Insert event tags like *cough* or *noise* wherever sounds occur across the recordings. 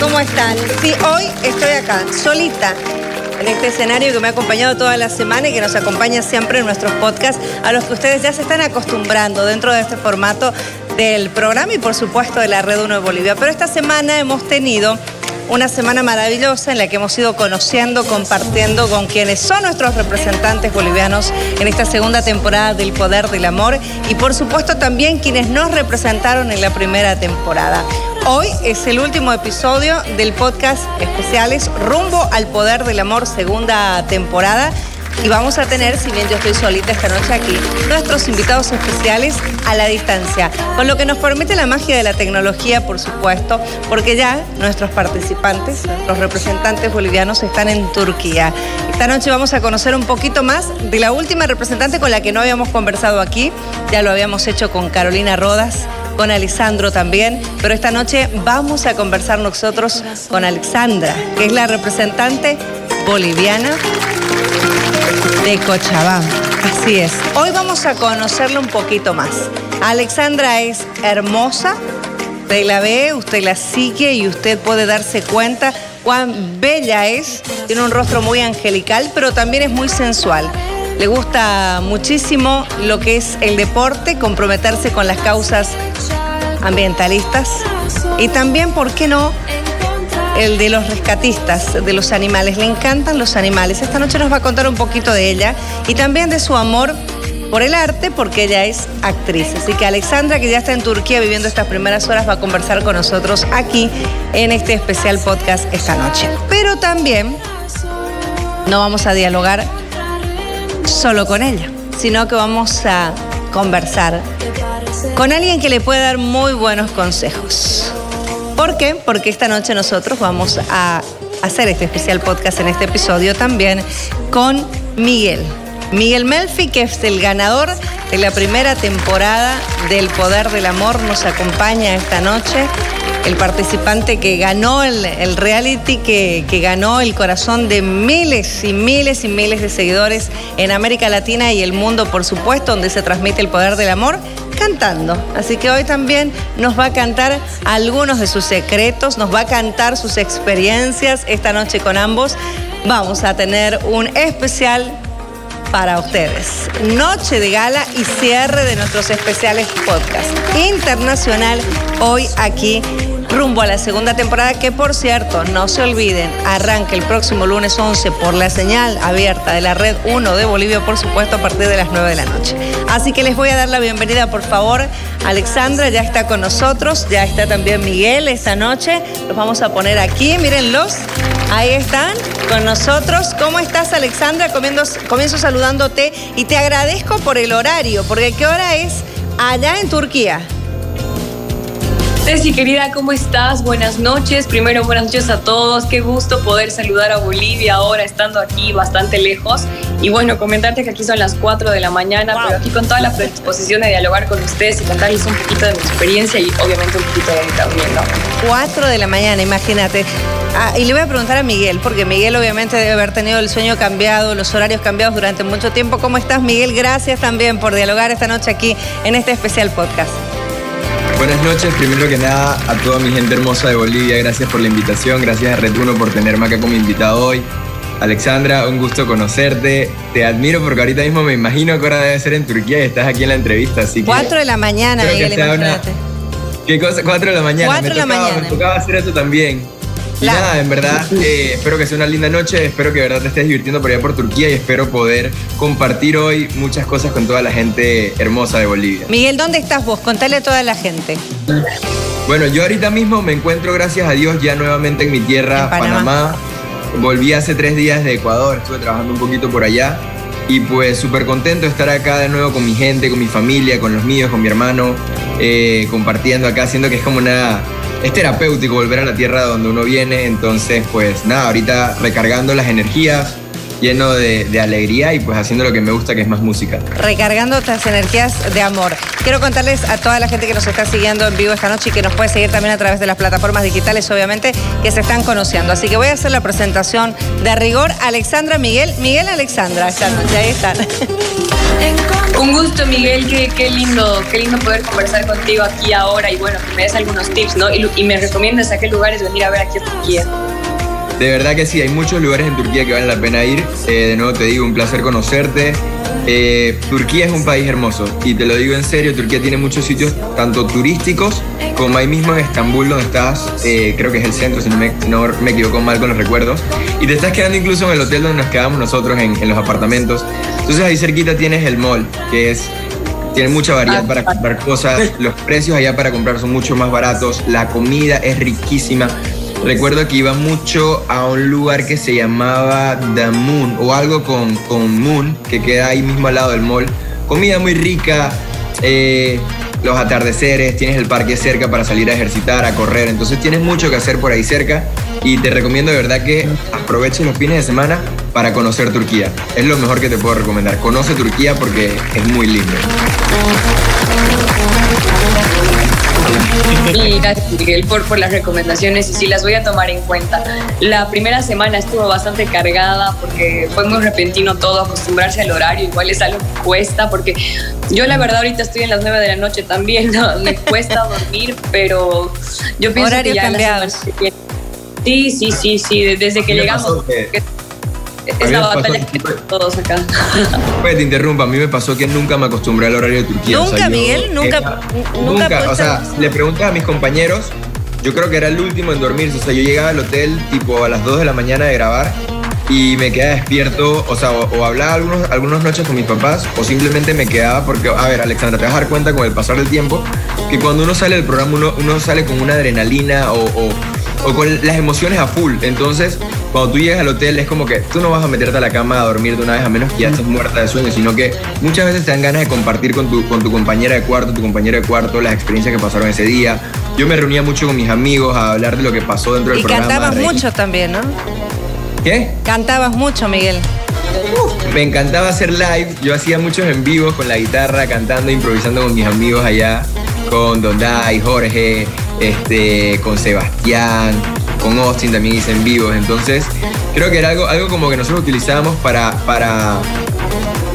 ¿cómo están? Sí, hoy estoy acá, solita, en este escenario que me ha acompañado toda la semana y que nos acompaña siempre en nuestros podcasts, a los que ustedes ya se están acostumbrando dentro de este formato del programa y por supuesto de la Red 1 de Bolivia. Pero esta semana hemos tenido una semana maravillosa en la que hemos ido conociendo, compartiendo con quienes son nuestros representantes bolivianos en esta segunda temporada del Poder del Amor y por supuesto también quienes nos representaron en la primera temporada. Hoy es el último episodio del podcast especiales Rumbo al Poder del Amor, segunda temporada. Y vamos a tener, si bien yo estoy solita esta noche aquí, nuestros invitados especiales a la distancia, con lo que nos permite la magia de la tecnología, por supuesto, porque ya nuestros participantes, nuestros representantes bolivianos están en Turquía. Esta noche vamos a conocer un poquito más de la última representante con la que no habíamos conversado aquí, ya lo habíamos hecho con Carolina Rodas, con Alessandro también, pero esta noche vamos a conversar nosotros con Alexandra, que es la representante boliviana de Cochabamba. Así es. Hoy vamos a conocerla un poquito más. Alexandra es hermosa, usted la ve, usted la sigue y usted puede darse cuenta cuán bella es. Tiene un rostro muy angelical, pero también es muy sensual. Le gusta muchísimo lo que es el deporte, comprometerse con las causas ambientalistas y también, ¿por qué no?, el de los rescatistas de los animales. Le encantan los animales. Esta noche nos va a contar un poquito de ella y también de su amor por el arte, porque ella es actriz. Así que Alexandra, que ya está en Turquía viviendo estas primeras horas, va a conversar con nosotros aquí en este especial podcast esta noche. Pero también no vamos a dialogar solo con ella, sino que vamos a conversar con alguien que le puede dar muy buenos consejos. ¿Por qué? Porque esta noche nosotros vamos a hacer este especial podcast en este episodio también con Miguel. Miguel Melfi, que es el ganador de la primera temporada del Poder del Amor, nos acompaña esta noche. El participante que ganó el, reality, que, que ganó el corazón de miles y miles y miles de seguidores en América Latina y el mundo, por supuesto, donde se transmite el poder del amor cantando. Así que hoy también nos va a cantar algunos de sus secretos, nos va a cantar sus experiencias esta noche con ambos. Vamos a tener un especial para ustedes. Noche de gala y cierre de nuestros especiales podcast internacional hoy aquí rumbo a la segunda temporada que por cierto, no se olviden, arranca el próximo lunes 11 por la señal abierta de la red 1 de Bolivia, por supuesto, a partir de las 9 de la noche. Así que les voy a dar la bienvenida, por favor. Alexandra ya está con nosotros, ya está también Miguel esta noche. Los vamos a poner aquí, mírenlos. Ahí están con nosotros. ¿Cómo estás, Alexandra? comienzo saludándote y te agradezco por el horario, porque ¿qué hora es allá en Turquía? Ceci, querida, ¿cómo estás? Buenas noches. Primero, buenas noches a todos. Qué gusto poder saludar a Bolivia ahora, estando aquí bastante lejos. Y bueno, comentarte que aquí son las 4 de la mañana, pero aquí con toda la predisposición de dialogar con ustedes y contarles un poquito de mi experiencia y obviamente un poquito de mi también, ¿no? 4 de la mañana, imagínate. Ah, y le voy a preguntar a Miguel, porque Miguel obviamente debe haber tenido el sueño cambiado, los horarios cambiados durante mucho tiempo. ¿Cómo estás, Miguel? Gracias también por dialogar esta noche aquí en este especial podcast. Buenas noches, primero que nada a toda mi gente hermosa de Bolivia, gracias por la invitación, gracias a Red por tenerme acá como invitado hoy. Alexandra, un gusto conocerte, te admiro porque ahorita mismo me imagino que ahora debe ser en Turquía y estás aquí en la entrevista, así que... Cuatro de la mañana, Miguel, imagínate. ¿Qué cosa? Cuatro de la mañana. Cuatro de la mañana. Me tocaba hacer eso también. Y nada, en verdad, eh, espero que sea una linda noche, espero que de verdad te estés divirtiendo por allá por Turquía y espero poder compartir hoy muchas cosas con toda la gente hermosa de Bolivia. Miguel, ¿dónde estás vos? Contale a toda la gente. Bueno, yo ahorita mismo me encuentro, gracias a Dios, ya nuevamente en mi tierra, Panamá. Volví hace tres días de Ecuador, estuve trabajando un poquito por allá y pues súper contento de estar acá de nuevo con mi gente, con mi familia, con los míos, con mi hermano, eh, compartiendo acá, haciendo que es como una es terapéutico volver a la tierra donde uno viene, entonces pues nada, ahorita recargando las energías lleno de, de, alegría y pues haciendo lo que me gusta, que es más música. Recargando estas energías de amor. Quiero contarles a toda la gente que nos está siguiendo en vivo esta noche y que nos puede seguir también a través de las plataformas digitales, obviamente, que se están conociendo. Así que voy a hacer la presentación de rigor. Alexandra Miguel, Miguel Alexandra, esta noche, ahí están. *laughs* Un gusto, Miguel, qué, qué, lindo, qué lindo poder conversar contigo aquí ahora y bueno, que me des algunos tips, ¿no? Y, y me recomiendas a qué lugares venir a ver aquí a Turquía. De verdad que sí, hay muchos lugares en Turquía que valen la pena ir. Eh, de nuevo te digo, un placer conocerte. Eh, Turquía es un país hermoso y te lo digo en serio, Turquía tiene muchos sitios, tanto turísticos como ahí mismo en Estambul donde estás, eh, creo que es el centro, si no me, no me, equivoco mal con los recuerdos, y te estás quedando incluso en el hotel donde nos quedamos nosotros en, en los apartamentos. Entonces ahí cerquita tienes el mall, que es tiene mucha variedad para comprar cosas, los precios allá para comprar son mucho más baratos, la comida es riquísima. Recuerdo que iba mucho a un lugar que se llamaba The Moon o algo con, con Moon, que queda ahí mismo al lado del mall. Comida muy rica, eh, los atardeceres, tienes el parque cerca para salir a ejercitar, a correr, entonces tienes mucho que hacer por ahí cerca y te recomiendo de verdad que aproveches los fines de semana para conocer Turquía. Es lo mejor que te puedo recomendar. Conoce Turquía porque es muy lindo. *laughs* Y gracias Miguel por, por las recomendaciones y sí las voy a tomar en cuenta. La primera semana estuvo bastante cargada porque fue muy repentino todo, acostumbrarse al horario, igual es algo que cuesta porque yo la verdad ahorita estoy en las 9 de la noche también, *laughs* ¿no? me cuesta dormir, pero yo pienso horario que ya cambiado. Sí, sí, sí, sí, desde que llegamos. Es la batalla que todos acá. *laughs* Pues te interrumpa, a mí me pasó que nunca me acostumbré al horario de Turquía. ¿Nunca, o sea, Miguel? ¿Nunca? Era, nunca, nunca o sea, le preguntas a mis compañeros, yo creo que era el último en dormirse, o sea, yo llegaba al hotel tipo a las 2 de la mañana de grabar y me quedaba despierto, o sea, o, o hablaba algunos, algunas noches con mis papás o simplemente me quedaba porque, a ver, Alexandra, te vas a dar cuenta con el pasar del tiempo que cuando uno sale del programa uno, uno sale con una adrenalina o, o o con las emociones a full. Entonces, cuando tú llegas al hotel es como que tú no vas a meterte a la cama a dormir de una vez a menos que ya estés muerta de sueño, sino que muchas veces te dan ganas de compartir con tu, con tu compañera de cuarto, tu compañero de cuarto, las experiencias que pasaron ese día. Yo me reunía mucho con mis amigos a hablar de lo que pasó dentro del y programa. Y cantabas mucho también, ¿no? ¿Qué? Cantabas mucho, Miguel. Me encantaba hacer live, yo hacía muchos en vivos con la guitarra, cantando, improvisando con mis amigos allá, con Dondai, Jorge, este, con Sebastián, con Austin también hice en vivos. Entonces, creo que era algo, algo como que nosotros utilizábamos para, para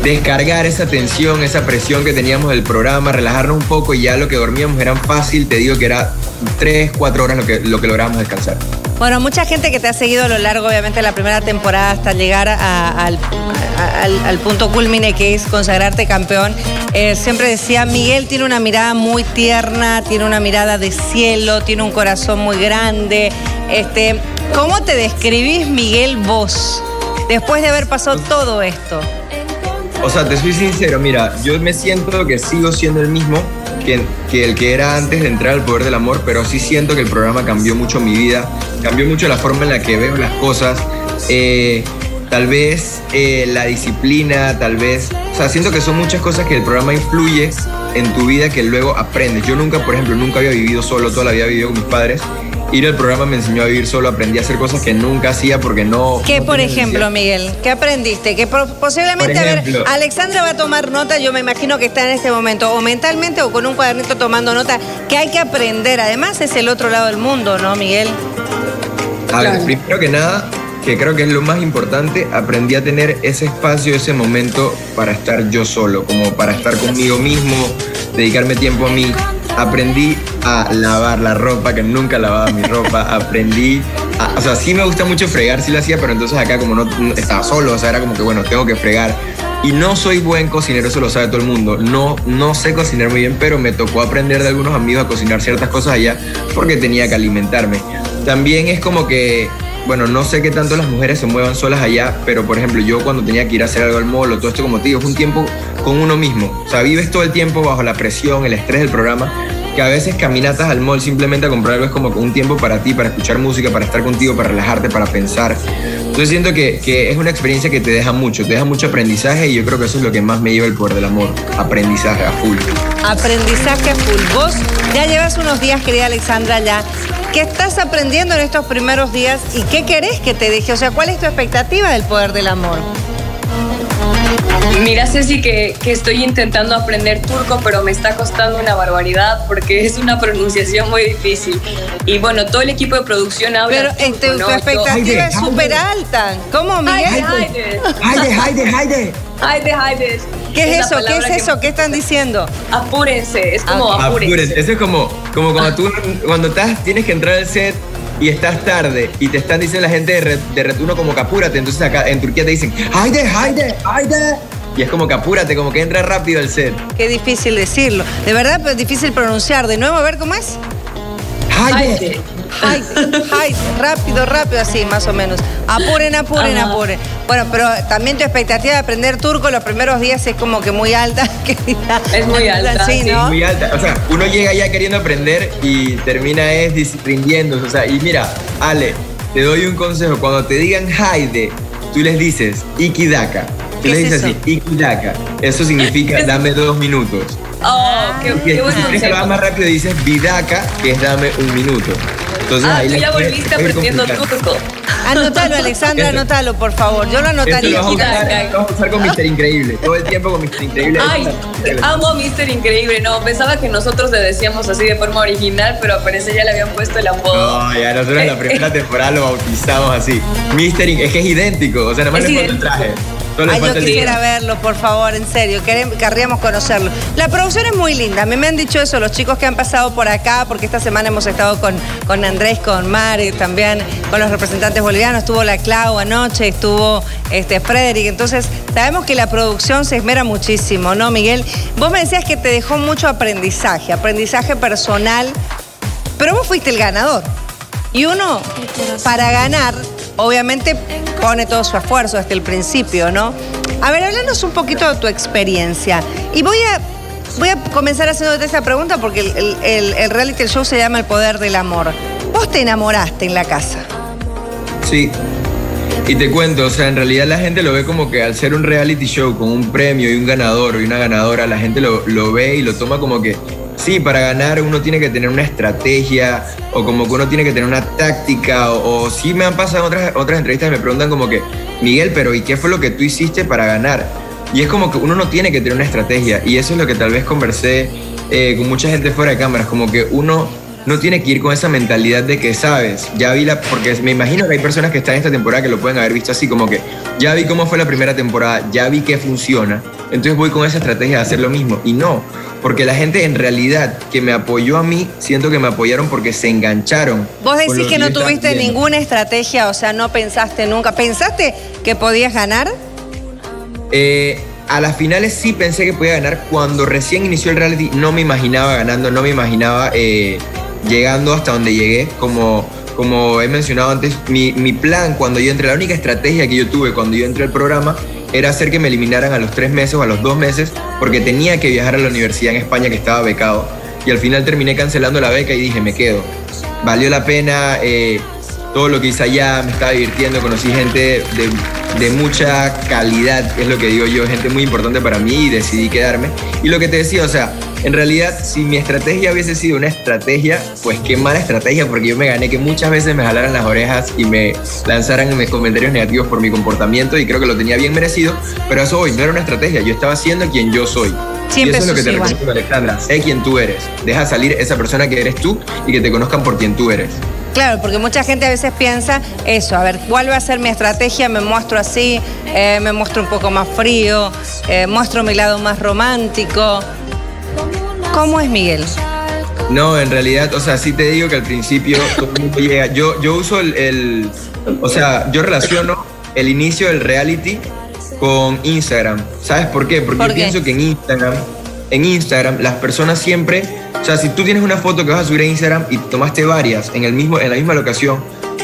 descargar esa tensión, esa presión que teníamos del programa, relajarnos un poco y ya lo que dormíamos era fácil, te digo que era 3, 4 horas lo que, lo que lográbamos descansar. Bueno, mucha gente que te ha seguido a lo largo, obviamente, de la primera temporada hasta llegar a, al, punto culmine que es consagrarte campeón, eh, siempre decía, Miguel tiene una mirada muy tierna, tiene una mirada de cielo, tiene un corazón muy grande. Este, ¿Cómo te describís, Miguel, vos, después de haber pasado todo esto? O sea, te soy sincero, mira, yo me siento que sigo siendo el mismo que, el que era antes de entrar al poder del amor, pero sí siento que el programa cambió mucho mi vida, cambió mucho la forma en la que veo las cosas. Eh, tal vez eh, la disciplina, tal vez, o sea, siento que son muchas cosas que el programa influye en tu vida que luego aprendes. Yo nunca, por ejemplo, nunca había vivido solo, toda la vida vivido con mis padres. Ir al programa me enseñó a vivir solo, aprendí a hacer cosas que nunca hacía porque no... ¿Qué, no por ejemplo, Miguel? ¿Qué aprendiste? Que posiblemente, por ejemplo, a ver, Alexandra va a tomar nota, yo me imagino que está en este momento, o mentalmente o con un cuadernito tomando nota, que hay que aprender. Además, es el otro lado del mundo, ¿no, Miguel? A ver, claro. primero que nada, que creo que es lo más importante, aprendí a tener ese espacio, ese momento para estar yo solo, como para estar conmigo mismo, dedicarme tiempo a mí. Aprendí a lavar la ropa, que nunca lavaba mi ropa. *laughs* Aprendí a, o sea, sí me gusta mucho fregar, sí lo hacía, pero entonces acá como no, no estaba solo, o sea, era como que bueno, tengo que fregar. Y no soy buen cocinero, eso lo sabe todo el mundo. No, no sé cocinar muy bien, pero me tocó aprender de algunos amigos a cocinar ciertas cosas allá porque tenía que alimentarme. También es como que bueno, no sé qué tanto las mujeres se muevan solas allá, pero por ejemplo, yo cuando tenía que ir a hacer algo al mall o todo esto, como te digo, es un tiempo con uno mismo. O sea, vives todo el tiempo bajo la presión, el estrés del programa, que a veces caminatas al mall simplemente a comprar algo es como un tiempo para ti, para escuchar música, para estar contigo, para relajarte, para pensar. Entonces siento que, que, es una experiencia que te deja mucho, te deja mucho aprendizaje y yo creo que eso es lo que más me lleva el poder del amor, aprendizaje a full. Aprendizaje a full. Vos ya llevas unos días, querida Alexandra, ya. ¿Qué estás aprendiendo en estos primeros días y qué querés que te deje? O sea, ¿cuál es tu expectativa del poder del amor? Mira, Ceci, que, que, estoy intentando aprender turco, pero me está costando una barbaridad porque *laughs* es una pronunciación muy difícil. Y bueno, todo el equipo de producción habla. Pero este, tu expectativa es súper alta. ¿Cómo, Miguel? Haide, Haide, Haide. Haide, Haide. ¿Qué es, eso? ¿Qué es eso? ¿Qué están diciendo? Apúrense, es como ah, apúrense. Eso es como, como cuando tú cuando estás, tienes que entrar al set y estás tarde y te están diciendo la gente de, de retorno como que apúrate. Entonces acá en Turquía te dicen, ¡Haide, Haide, Haide! Y es como que apúrate, como que entra rápido el set. Qué difícil decirlo. De verdad, pero es difícil pronunciar. De nuevo, a ver cómo es. Haide. Haide. Rápido, rápido, así, más o menos. Apuren, apuren, apuren. Bueno, pero también tu expectativa de aprender turco los primeros días es como que muy alta. *laughs* es muy *laughs* alta. Sí, ¿no? muy alta. O sea, uno llega ya queriendo aprender y termina es rindiéndose. O sea, y mira, Ale, te doy un consejo. Cuando te digan Haide, tú les dices Ikidaka. ¿Qué le dices así? Ikidaka. Eso significa *laughs* dame dos minutos. Oh, qué, qué bueno. Si hagas más rápido, dices Vidaka, que es dame un minuto. Entonces, ah, ahí tú ya volviste aprendiendo turco. Anótalo, Alexandra, anótalo, por favor. Yo lo anotaría. Lo vamos, a usar, con Mister Increíble. Todo el tiempo con Mister Increíble. Ay, amo a Mister Increíble. No, pensaba que nosotros le decíamos así de forma original, pero parece ya le habían puesto el apodo. No, ya nosotros en la *laughs* primera temporada lo bautizamos así. Mister Es que es idéntico. O sea, nada más le falta el traje. Ay, yo quisiera verlo, por favor, en serio. Querríamos conocerlo. La producción es muy linda. Me, me han dicho eso los chicos que han pasado por acá, porque esta semana hemos estado con, con Andrés, con Mari, también con los representantes bolivianos. Estuvo la Clau anoche, estuvo este, Frederick. Entonces, sabemos que la producción se esmera muchísimo, ¿no, Miguel? Vos me decías que te dejó mucho aprendizaje, aprendizaje personal, pero vos fuiste el ganador. Y uno, para ganar, obviamente pone todo su esfuerzo desde el principio, ¿no? A ver, háblanos un poquito de tu experiencia. Y voy a, voy a comenzar haciéndote esa pregunta porque el, reality show se llama El Poder del Amor. ¿Vos te enamoraste en la casa? Sí. Y te cuento, o sea, en realidad la gente lo ve como que al ser un reality show con un premio y un ganador y una ganadora, la gente lo, lo ve y lo toma como que sí, para ganar uno tiene que tener una estrategia o como que uno tiene que tener una táctica o, sí me han pasado otras, otras entrevistas y me preguntan como que, Miguel, pero ¿y qué fue lo que tú hiciste para ganar? Y es como que uno no tiene que tener una estrategia y eso es lo que tal vez conversé eh, con mucha gente fuera de cámaras, como que uno no tiene que ir con esa mentalidad de que sabes, ya vi la, porque me imagino que hay personas que están en esta temporada que lo pueden haber visto así, como que ya vi cómo fue la primera temporada, ya vi que funciona, entonces voy con esa estrategia de hacer lo mismo. Y no, porque la gente en realidad que me apoyó a mí, siento que me apoyaron porque se engancharon. Vos decís que no tuviste ninguna estrategia, o sea, no pensaste nunca. ¿Pensaste que podías ganar? Eh, a las finales sí pensé que podía ganar. Cuando recién inició el reality no me imaginaba ganando, no me imaginaba eh, llegando hasta donde llegué. Como, como he mencionado antes, mi, mi plan cuando yo entré, la única estrategia que yo tuve cuando yo entré al programa era hacer que me eliminaran a los tres meses o a los dos meses porque tenía que viajar a la universidad en España que estaba becado. Y al final terminé cancelando la beca y dije, me quedo. Valió la pena eh, todo lo que hice allá, me estaba divirtiendo, conocí gente de, de, mucha calidad, es lo que digo yo, gente muy importante para mí y decidí quedarme. Y lo que te decía, o sea, en realidad, si mi estrategia hubiese sido una estrategia, pues qué mala estrategia, porque yo me gané que muchas veces me jalaran las orejas y me lanzaran comentarios negativos por mi comportamiento y creo que lo tenía bien merecido, pero eso hoy no era una estrategia, yo estaba siendo quien yo soy. y eso es lo que te recomiendo, Alexandra. Sé quién tú eres. Deja salir esa persona que eres tú y que te conozcan por quien tú eres. Claro, porque mucha gente a veces piensa eso, a ver, ¿cuál va a ser mi estrategia? Me muestro así, eh, me muestro un poco más frío, eh, muestro mi lado más romántico. ¿Cómo es Miguel? No, en realidad, o sea, sí te digo que al principio todo el mundo llega. Yo, yo uso el, O sea, yo relaciono el inicio del reality con Instagram. ¿Sabes por qué? Porque pienso que en Instagram, en Instagram, las personas siempre. O sea, si tú tienes una foto que vas a subir a Instagram y tomaste varias en, el mismo, en la misma locación,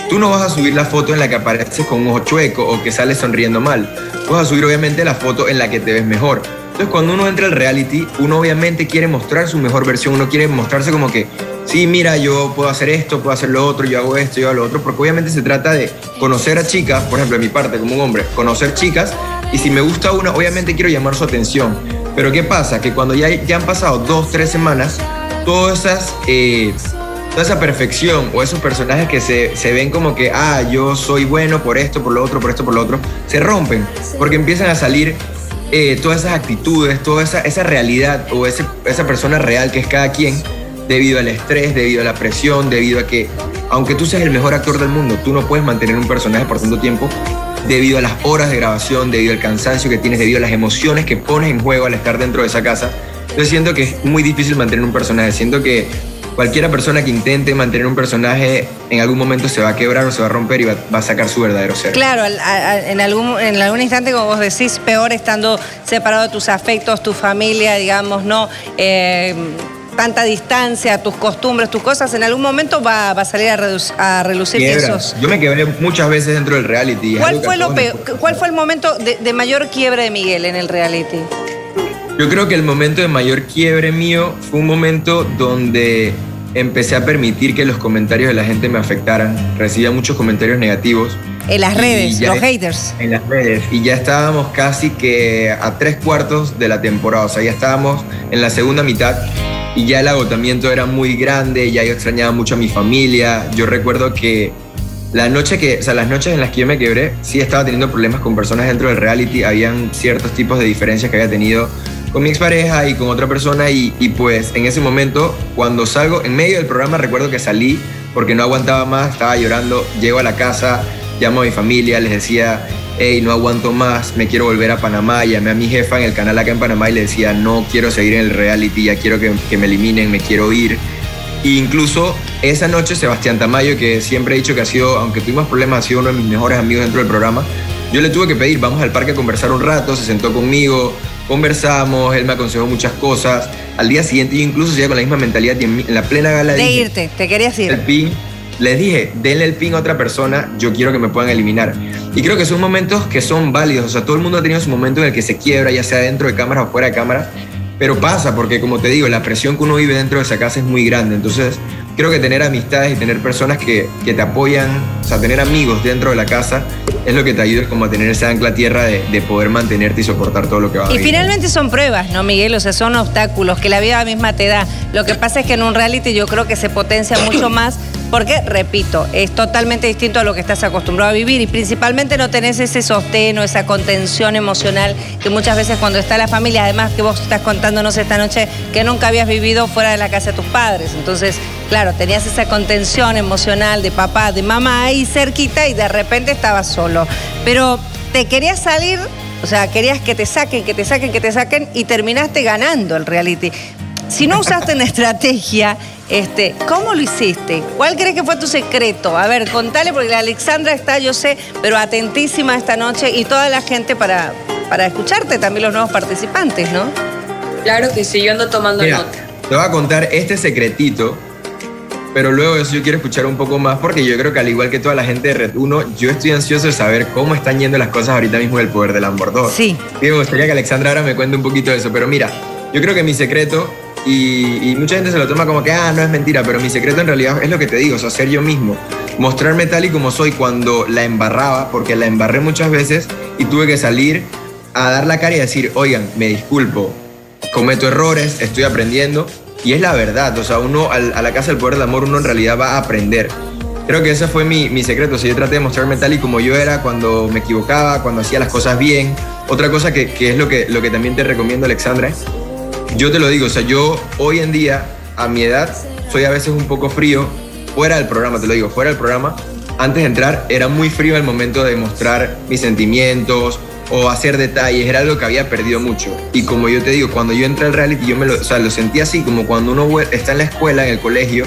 tú no vas a subir la foto en la que apareces con un ojo chueco o que sales sonriendo mal. Vas a subir, obviamente, la foto en la que te ves mejor. Entonces cuando uno entra al reality, uno obviamente quiere mostrar su mejor versión, uno quiere mostrarse como que, sí, mira, yo puedo hacer esto, puedo hacer lo otro, yo hago esto, yo hago lo otro, porque obviamente se trata de conocer a chicas, por ejemplo, de mi parte como un hombre, conocer chicas, y si me gusta una, obviamente quiero llamar su atención. Pero ¿qué pasa? Que cuando ya, ya han pasado dos, tres semanas, todas esas... Eh, toda esa perfección o esos personajes que se, se, ven como que, ah, yo soy bueno por esto, por lo otro, por esto, por lo otro, se rompen porque empiezan a salir eh, todas esas actitudes, toda esa, esa realidad o esa persona real que es cada quien debido al estrés, debido a la presión, debido a que, aunque tú seas el mejor actor del mundo, tú no puedes mantener un personaje por tanto tiempo debido a las horas de grabación, debido al cansancio que tienes, debido a las emociones que pones en juego al estar dentro de esa casa. Yo siento que es muy difícil mantener un personaje, siento que cualquiera persona que intente mantener un personaje en algún momento se va a quebrar o se va a romper y va, a sacar su verdadero ser. Claro, en, algún, en algún instante, como vos decís, peor estando separado de tus afectos, tu familia, digamos, ¿no? Eh, tanta distancia, tus costumbres, tus cosas, en algún momento va, a salir a, relucir esos. Yo me quebré muchas veces dentro del reality. ¿Cuál fue, lo ¿Cuál fue el momento de, de mayor quiebre de Miguel en el reality? Yo creo que el momento de mayor quiebre mío fue un momento donde empecé a permitir que los comentarios de la gente me afectaran. Recibía muchos comentarios negativos. En las redes, los haters. En las redes. Y ya estábamos casi que a tres cuartos de la temporada. O sea, ya estábamos en la segunda mitad y ya el agotamiento era muy grande. Ya yo extrañaba mucho a mi familia. Yo recuerdo que la noche que, o sea, las noches en las que yo me quebré, sí estaba teniendo problemas con personas dentro del reality. Habían ciertos tipos de diferencias que había tenido con mi expareja y con otra persona y, pues en ese momento cuando salgo, en medio del programa recuerdo que salí porque no aguantaba más, estaba llorando, llego a la casa, llamo a mi familia, les decía, hey, no aguanto más, me quiero volver a Panamá, llamé a mi jefa en el canal acá en Panamá y le decía, no quiero seguir en el reality, ya quiero que, que me eliminen, me quiero ir. E incluso esa noche Sebastián Tamayo, que siempre he dicho que ha sido, aunque tuvimos problemas, ha sido uno de mis mejores amigos dentro del programa, yo le tuve que pedir, vamos al parque a conversar un rato, se sentó conmigo, conversamos, él me aconsejó muchas cosas. Al día siguiente yo incluso seguía con la misma mentalidad y en, la plena gala de irte, te querías ir. El pin, les dije, denle el pin a otra persona, yo quiero que me puedan eliminar. Y creo que son momentos que son válidos, o sea, todo el mundo ha tenido su momento en el que se quiebra, ya sea dentro de cámara o fuera de cámara, pero pasa porque como te digo, la presión que uno vive dentro de esa casa es muy grande, entonces creo que tener amistades y tener personas que, que, te apoyan, o sea, tener amigos dentro de la casa, es lo que te ayuda como a tener esa ancla tierra de, de poder mantenerte y soportar todo lo que va a Y finalmente son pruebas, ¿no, Miguel? O sea, son obstáculos que la vida misma te da. Lo que pasa es que en un reality yo creo que se potencia mucho *clears throat* más porque, repito, es totalmente distinto a lo que estás acostumbrado a vivir y principalmente no tenés ese sostén o esa contención emocional que muchas veces cuando está la familia, además que vos estás contándonos esta noche que nunca habías vivido fuera de la casa de tus padres. Entonces, claro, tenías esa contención emocional de papá, de mamá ahí cerquita y de repente estabas solo. Pero te querías salir o sea, querías que te saquen, que te saquen, que te saquen y terminaste ganando el reality. Si no usaste una estrategia, este, ¿cómo lo hiciste? ¿Cuál crees que fue tu secreto? A ver, contale, porque la Alexandra está, yo sé, pero atentísima esta noche y toda la gente para, para escucharte, también los nuevos participantes, ¿no? Claro que sí, yo ando tomando nota. Te voy a contar este secretito, pero luego eso yo quiero escuchar un poco más porque yo creo que al igual que toda la gente de Red 1, yo estoy ansioso de saber cómo están yendo las cosas ahorita mismo del poder del Ambordor. Sí. Y me gustaría que Alexandra ahora me cuente un poquito de eso, pero mira, yo creo que mi secreto y, mucha gente se lo toma como que, ah, no es mentira, pero mi secreto en realidad es lo que te digo, o sea, yo mismo. Mostrarme tal y como soy cuando la embarraba, porque la embarré muchas veces y tuve que salir a dar la cara y decir, oigan, me disculpo, cometo errores, estoy aprendiendo. Y es la verdad, o sea, uno a la casa del poder del amor, uno en realidad va a aprender. Creo que ese fue mi, mi secreto, o sea, yo traté de mostrarme tal y como yo era cuando me equivocaba, cuando hacía las cosas bien. Otra cosa que, que es lo que, lo que también te recomiendo, Alexandra, yo te lo digo, o sea, yo hoy en día, a mi edad, soy a veces un poco frío, fuera del programa, te lo digo, fuera del programa. Antes de entrar era muy frío el momento de mostrar mis sentimientos o hacer detalles, era algo que había perdido mucho. Y como yo te digo, cuando yo entré al reality, yo me lo, o sea, lo sentí así, como cuando uno está en la escuela, en el colegio,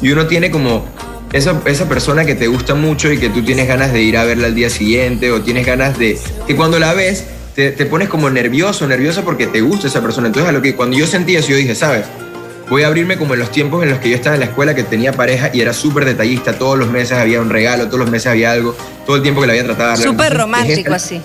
y uno tiene como esa, esa, persona que te gusta mucho y que tú tienes ganas de ir a verla al día siguiente o tienes ganas de que cuando la ves te, pones como nervioso, nervioso porque te gusta esa persona. Entonces, a lo que cuando yo sentí eso, yo dije, ¿sabes? Voy a abrirme como en los tiempos en los que yo estaba en la escuela, que tenía pareja y era súper detallista. Todos los meses había un regalo, todos los meses había algo, todo el tiempo que la había tratado Súper romántico así.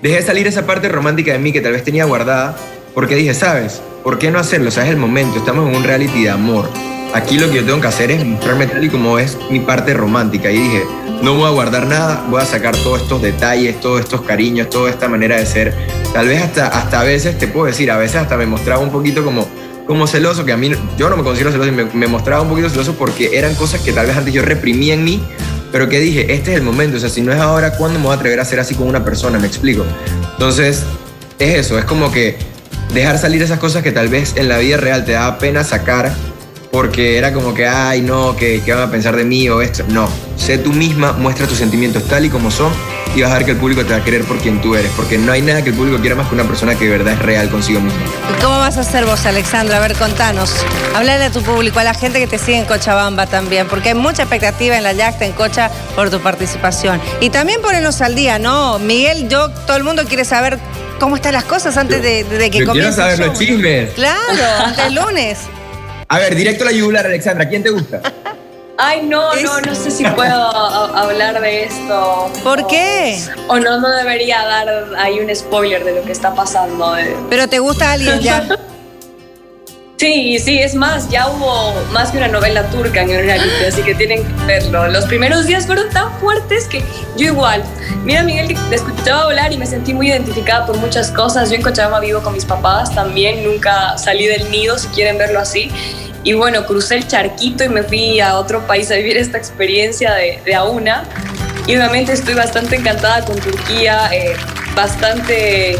dejé salir esa parte romántica de mí que tal vez tenía guardada, porque dije, ¿sabes? ¿Por qué no hacerlo? O sea, es el momento, estamos en un reality de amor. Aquí lo que yo tengo que hacer es mostrarme tal y como es mi parte romántica. Y dije, no voy a guardar nada, voy a sacar todos estos detalles, todos estos cariños, toda esta manera de ser. Tal vez hasta, hasta a veces, te puedo decir, a veces hasta me mostraba un poquito como, como celoso, que a mí, yo no me considero celoso, me, me mostraba un poquito celoso porque eran cosas que tal vez antes yo reprimía en mí, pero que dije, este es el momento, o sea, si no es ahora, ¿cuándo me voy a atrever a ser así con una persona? Me explico. Entonces, es eso, es como que dejar salir esas cosas que tal vez en la vida real te da pena sacar porque era como que, ay, no, ¿qué, ¿qué, van a pensar de mí o esto? No, sé tú misma, muestra tus sentimientos tal y como son y vas a ver que el público te va a querer por quien tú eres, porque no hay nada que el público quiera más que una persona que de verdad es real consigo misma. ¿Y cómo vas a hacer vos, Alexandra? A ver, contanos. Háblale a tu público, a la gente que te sigue en Cochabamba también, porque hay mucha expectativa en la Yacta, en Cocha, por tu participación. Y también ponernos al día, ¿no? Miguel, yo, todo el mundo quiere saber cómo están las cosas antes de, de que comience. Quiero saber los chismes. Claro, antes del lunes. *laughs* A ver, directo a la yugular, Alexandra. ¿Quién te gusta? Ay, no, no, no sé si puedo *laughs* hablar de esto. ¿Por qué? O no, no debería dar ahí un spoiler de lo que está pasando. Pero te gusta alguien ya. *laughs* Sí, sí, es más, ya hubo más que una novela turca en el reality, así que tienen que verlo. Los primeros días fueron tan fuertes que yo igual. Mira, Miguel, te escuchaba hablar y me sentí muy identificada por muchas cosas. Yo en Cochabamba vivo con mis papás también, nunca salí del nido, si quieren verlo así. Y bueno, crucé el charquito y me fui a otro país a vivir esta experiencia de, de a una. Y obviamente estoy bastante encantada con Turquía, eh, bastante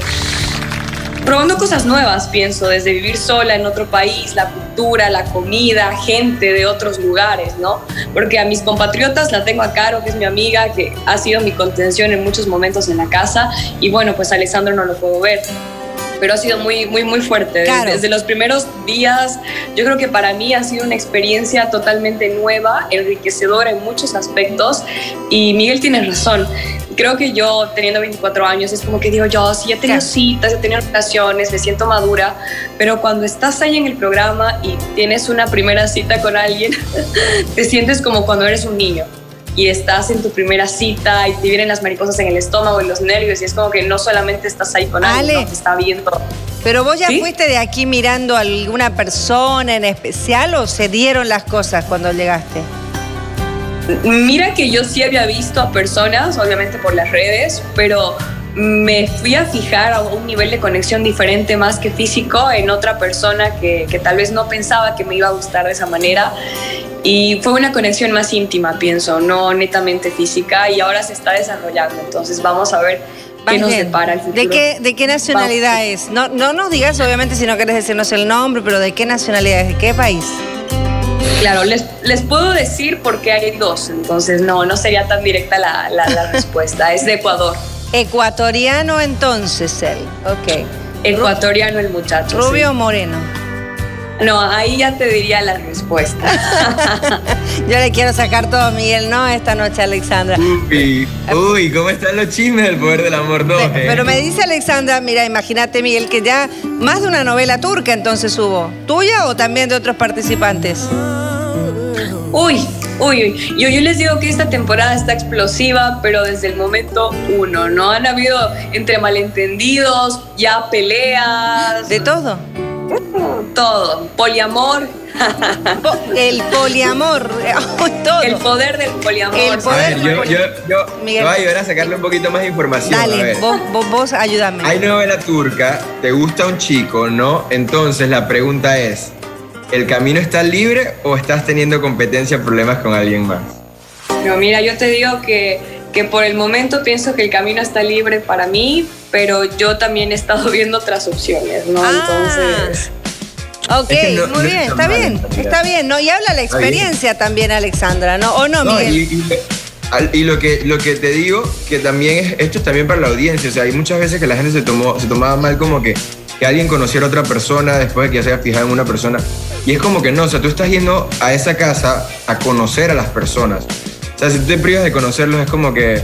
probando cosas nuevas, pienso, desde vivir sola en otro país, la cultura, la comida, gente de otros lugares, ¿no? Porque a mis compatriotas la tengo a Caro, que es mi amiga, que ha sido mi contención en muchos momentos en la casa, y bueno, pues Alessandro no lo puedo ver pero ha sido muy, muy, muy fuerte. Desde los primeros días, yo creo que para mí ha sido una experiencia totalmente nueva, enriquecedora en muchos aspectos. Y Miguel tiene razón. Creo que yo, teniendo 24 años, es como que digo yo, sí, he tenido citas, he tenido relaciones, me siento madura, pero cuando estás ahí en el programa y tienes una primera cita con alguien, *laughs* te sientes como cuando eres un niño y estás en tu primera cita y te vienen las mariposas en el estómago y los nervios y es como que no solamente estás ahí con alguien, te está viendo. Pero vos ya fuiste de aquí mirando a alguna persona en especial o se dieron las cosas cuando llegaste? Mira que yo sí había visto a personas, obviamente por las redes, pero me fui a fijar a un nivel de conexión diferente más que físico en otra persona que, que tal vez no pensaba que me iba a gustar de esa manera y fue una conexión más íntima, pienso, no netamente física, y ahora se está desarrollando. Entonces vamos a ver qué nos depara el futuro. ¿De qué, de qué nacionalidad es? No, no nos digas, obviamente, si no quieres decirnos el nombre, pero ¿de qué nacionalidad es? ¿De qué país? Claro, les, les puedo decir porque hay dos, entonces no, no sería tan directa la, la, respuesta. Es de Ecuador. Ecuatoriano entonces él, ok. Ecuatoriano el muchacho. ¿Rubio moreno? No, ahí ya te diría la respuesta. *laughs* Yo le quiero sacar todo a Miguel, ¿no? Esta noche, Alexandra. Uy, uy, ¿cómo están los chismes del poder del amor 2? Pero, me dice Alexandra, mira, imagínate, Miguel, que ya más de una novela turca entonces hubo. ¿Tuya o también de otros participantes? Uy, uy, Yo, yo les digo que esta temporada está explosiva, pero desde el momento uno, ¿no? Han habido entre malentendidos, ya peleas. De todo todo. Poliamor. El poliamor. *laughs* Todo. El poder del poliamor. El poder yo, yo, yo voy a ayudar a sacarle un poquito más de información. Dale, Vos, vos, vos ayúdame. Hay novela turca, te gusta un chico, ¿no? Entonces la pregunta es, ¿el camino está libre o estás teniendo competencia, problemas con alguien más? No, mira, yo te digo que, que por el momento pienso que el camino está libre para mí, pero yo también he estado viendo otras opciones, ¿no? Ah. Entonces... Ok, muy bien, está bien, está bien, ¿no? Y habla la experiencia también, Alexandra, ¿no? ¿O no, Miguel? Y, lo, que, lo que te digo, que también es, esto es también para la audiencia, o sea, hay muchas veces que la gente se, tomó, se tomaba mal como que, que alguien conociera a otra persona después de que ya se haya fijado en una persona. Y es como que no, o sea, tú estás yendo a esa casa a conocer a las personas. O sea, si tú te privas de conocerlos es como que,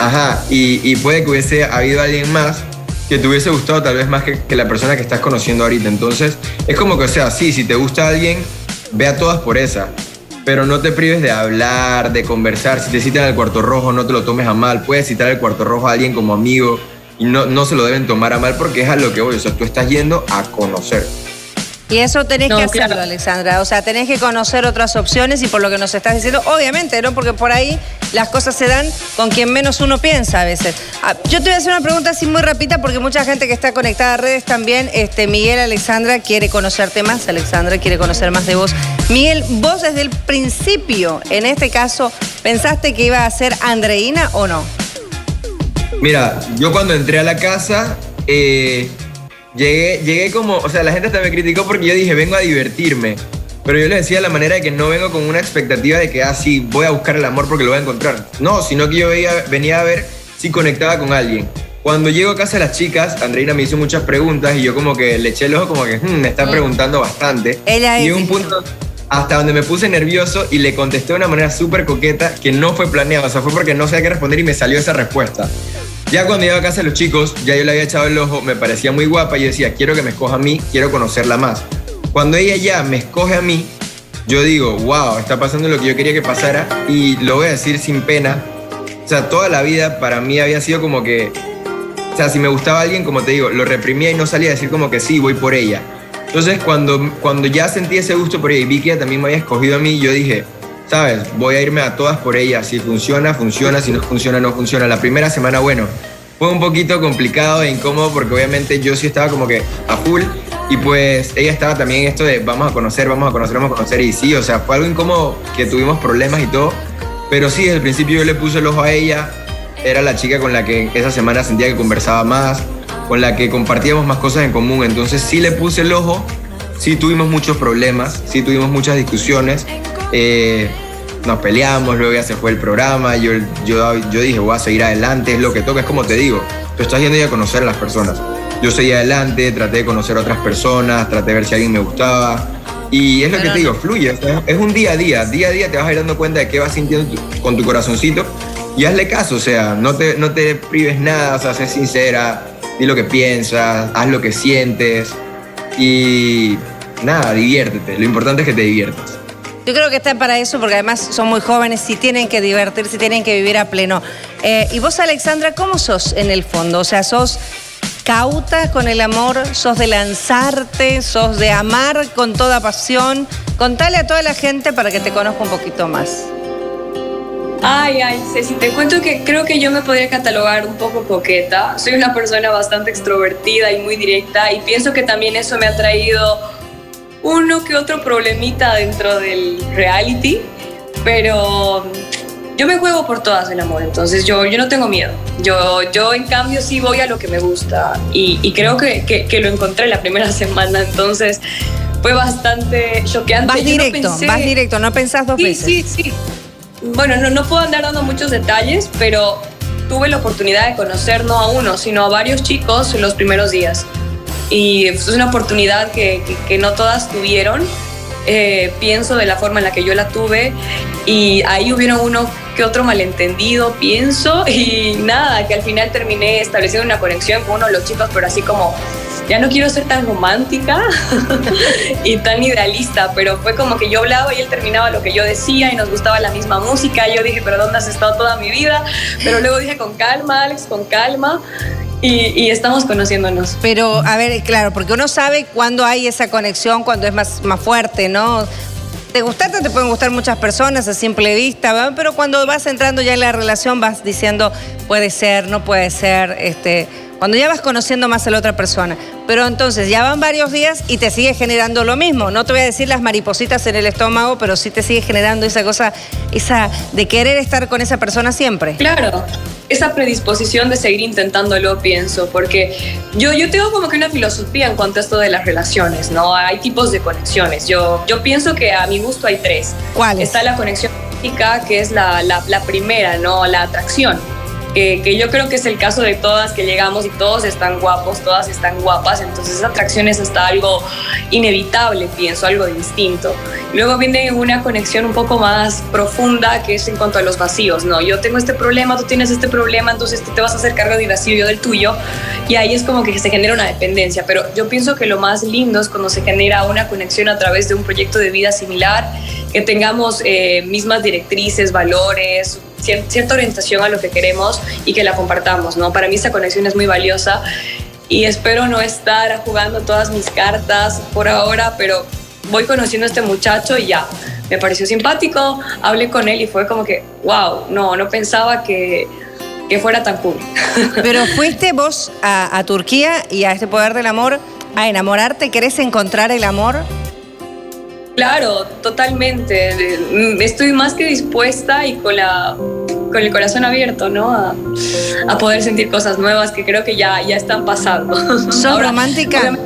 ajá, y, puede que hubiese habido alguien más que te hubiese gustado tal vez más que, la persona que estás conociendo ahorita. Entonces, es como que, o sea, sí, si te gusta alguien, ve a todas por esa. Pero no te prives de hablar, de conversar. Si te citan al cuarto rojo, no te lo tomes a mal. Puedes citar al cuarto rojo a alguien como amigo y no, no se lo deben tomar a mal porque es a lo que voy, o sea, tú estás yendo a conocer. Y eso tenés que hacerlo, Alexandra. O sea, tenés que conocer otras opciones y por lo que nos estás diciendo, obviamente, ¿no? Porque por ahí las cosas se dan con quien menos uno piensa a veces. Ah, yo te voy a hacer una pregunta así muy rápida porque mucha gente que está conectada a redes también, este, Miguel, Alexandra, quiere conocerte más. Alexandra quiere conocer más de vos. Miguel, vos desde el principio, en este caso, ¿pensaste que iba a ser Andreina o no? Mira, yo cuando entré a la casa, eh, Llegué, llegué como, o sea, la gente hasta me criticó porque yo dije, vengo a divertirme. Pero yo les decía de la manera de que no vengo con una expectativa de que, ah, sí, voy a buscar el amor porque lo voy a encontrar. No, sino que yo venía a ver si conectaba con alguien. Cuando llego a casa de las chicas, Andreina me hizo muchas preguntas y yo como que le eché el ojo como que hmm, me está mm. preguntando bastante. Ella y un punto hasta donde me puse nervioso y le contesté de una manera súper coqueta que no fue planeado, o sea, fue porque no sabía qué responder y me salió esa respuesta. Ya cuando iba a casa de los chicos, ya yo le había echado el ojo, me parecía muy guapa y yo decía, quiero que me escoja a mí, quiero conocerla más. Cuando ella ya me escoge a mí, yo digo, wow, está pasando lo que yo quería que pasara y lo voy a decir sin pena. O sea, toda la vida para mí había sido como que, o sea, si me gustaba alguien, como te digo, lo reprimía y no salía a decir como que sí, voy por ella. Entonces, cuando, cuando ya sentí ese gusto por ella y vi que ella también me había escogido a mí, yo dije, ¿sabes? Voy a irme a todas por ella. Si funciona, funciona. Si no funciona, no funciona. La primera semana, bueno, fue un poquito complicado e incómodo porque obviamente yo sí estaba como que a full y pues ella estaba también en esto de vamos a conocer, vamos a conocer, vamos a conocer y sí, o sea, fue algo incómodo que tuvimos problemas y todo, pero sí, desde el principio yo le puse el ojo a ella, era la chica con la que esa semana sentía que conversaba más, con la que compartíamos más cosas en común, entonces sí le puse el ojo, sí tuvimos muchos problemas, sí tuvimos muchas discusiones, eh, nos peleamos, luego ya se fue el programa, yo, yo, yo dije, voy a seguir adelante, es lo que toca, es como te digo, tú estás yendo a conocer a las personas. Yo seguí adelante, traté de conocer a otras personas, traté de ver si alguien me gustaba. Y es lo que te digo, fluye, es un día a día, día a día te vas a ir dando cuenta de qué vas sintiendo con tu corazoncito y hazle caso, o sea, no te, no te prives nada, o sea, sé sincera, di lo que piensas, haz lo que sientes y nada, diviértete, lo importante es que te diviertas. Yo creo que están para eso porque además son muy jóvenes y tienen que divertirse, tienen que vivir a pleno. Eh, y vos, Alexandra, ¿cómo sos en el fondo? O sea, sos cauta con el amor, sos de lanzarte, sos de amar con toda pasión. Contale a toda la gente para que te conozca un poquito más. Ay, ay, Ceci, te cuento que creo que yo me podría catalogar un poco coqueta. Soy una persona bastante extrovertida y muy directa y pienso que también eso me ha traído uno que otro problemita dentro del reality, pero yo me juego por todas el amor, entonces yo, yo no tengo miedo. Yo, yo en cambio sí voy a lo que me gusta y, creo que, que, lo encontré la primera *laughs* semana, entonces fue bastante choqueante. Vas directo, vas directo, no pensás dos veces. Sí, sí, sí. Bueno, no, no puedo andar dando muchos detalles, pero tuve la oportunidad de conocer no a uno, sino a varios chicos en los primeros días y es una oportunidad que, que, no todas tuvieron. Eh, pienso de la forma en la que yo la tuve y ahí hubieron uno que otro malentendido, pienso, *laughs* y nada, que al final terminé estableciendo una conexión con uno de los chicos, pero así como, ya no quiero ser tan romántica *laughs* y tan idealista, pero fue como que yo hablaba y él terminaba lo que yo decía y nos gustaba la misma música, yo dije, pero ¿dónde has estado toda mi vida? Pero luego dije, con calma, Alex, con calma, y, estamos conociéndonos. Pero, a ver, claro, porque uno sabe cuándo hay esa conexión, cuando es más, más fuerte, ¿no? Te gustaste, te pueden gustar muchas personas a simple vista, pero cuando vas entrando ya en la relación vas diciendo, puede ser, no puede ser, este, cuando ya vas conociendo más a la otra persona. Pero entonces ya van varios días y te sigue generando lo mismo. No te voy a decir las maripositas en el estómago, pero sí te sigue generando esa cosa, esa de querer estar con esa persona siempre. Claro, esa predisposición de seguir intentándolo, pienso, porque yo, yo tengo como que una filosofía en cuanto a esto de las relaciones, ¿no? Hay tipos de conexiones. Yo, yo pienso que a mi gusto hay tres. ¿Cuál? Está la conexión física, que es la, la, la primera, ¿no? La atracción que, yo creo que es el caso de todas que llegamos y todos están guapos, todas están guapas, entonces esa atracción es hasta algo inevitable, pienso, algo distinto. Luego viene una conexión un poco más profunda que es en cuanto a los vacíos, ¿no? Yo tengo este problema, tú tienes este problema, entonces tú te vas a hacer cargo de vacío, yo del tuyo, y ahí es como que se genera una dependencia, pero yo pienso que lo más lindo es cuando se genera una conexión a través de un proyecto de vida similar, que tengamos eh, mismas directrices, valores, cierta orientación a lo que queremos y que la compartamos, ¿no? Para mí esta conexión es muy valiosa y espero no estar jugando todas mis cartas por ahora, pero voy conociendo a este muchacho y ya, me pareció simpático, hablé con él y fue como que, wow, no, no pensaba que, que fuera tan cool. *laughs* Pero fuiste vos a, a Turquía y a este poder del amor a enamorarte, ¿querés encontrar el amor? Claro, totalmente. Estoy más que dispuesta y con la con el corazón abierto, ¿no? A, poder sentir cosas nuevas que creo que ya, ya están pasando. *laughs* ¿Sos romántica?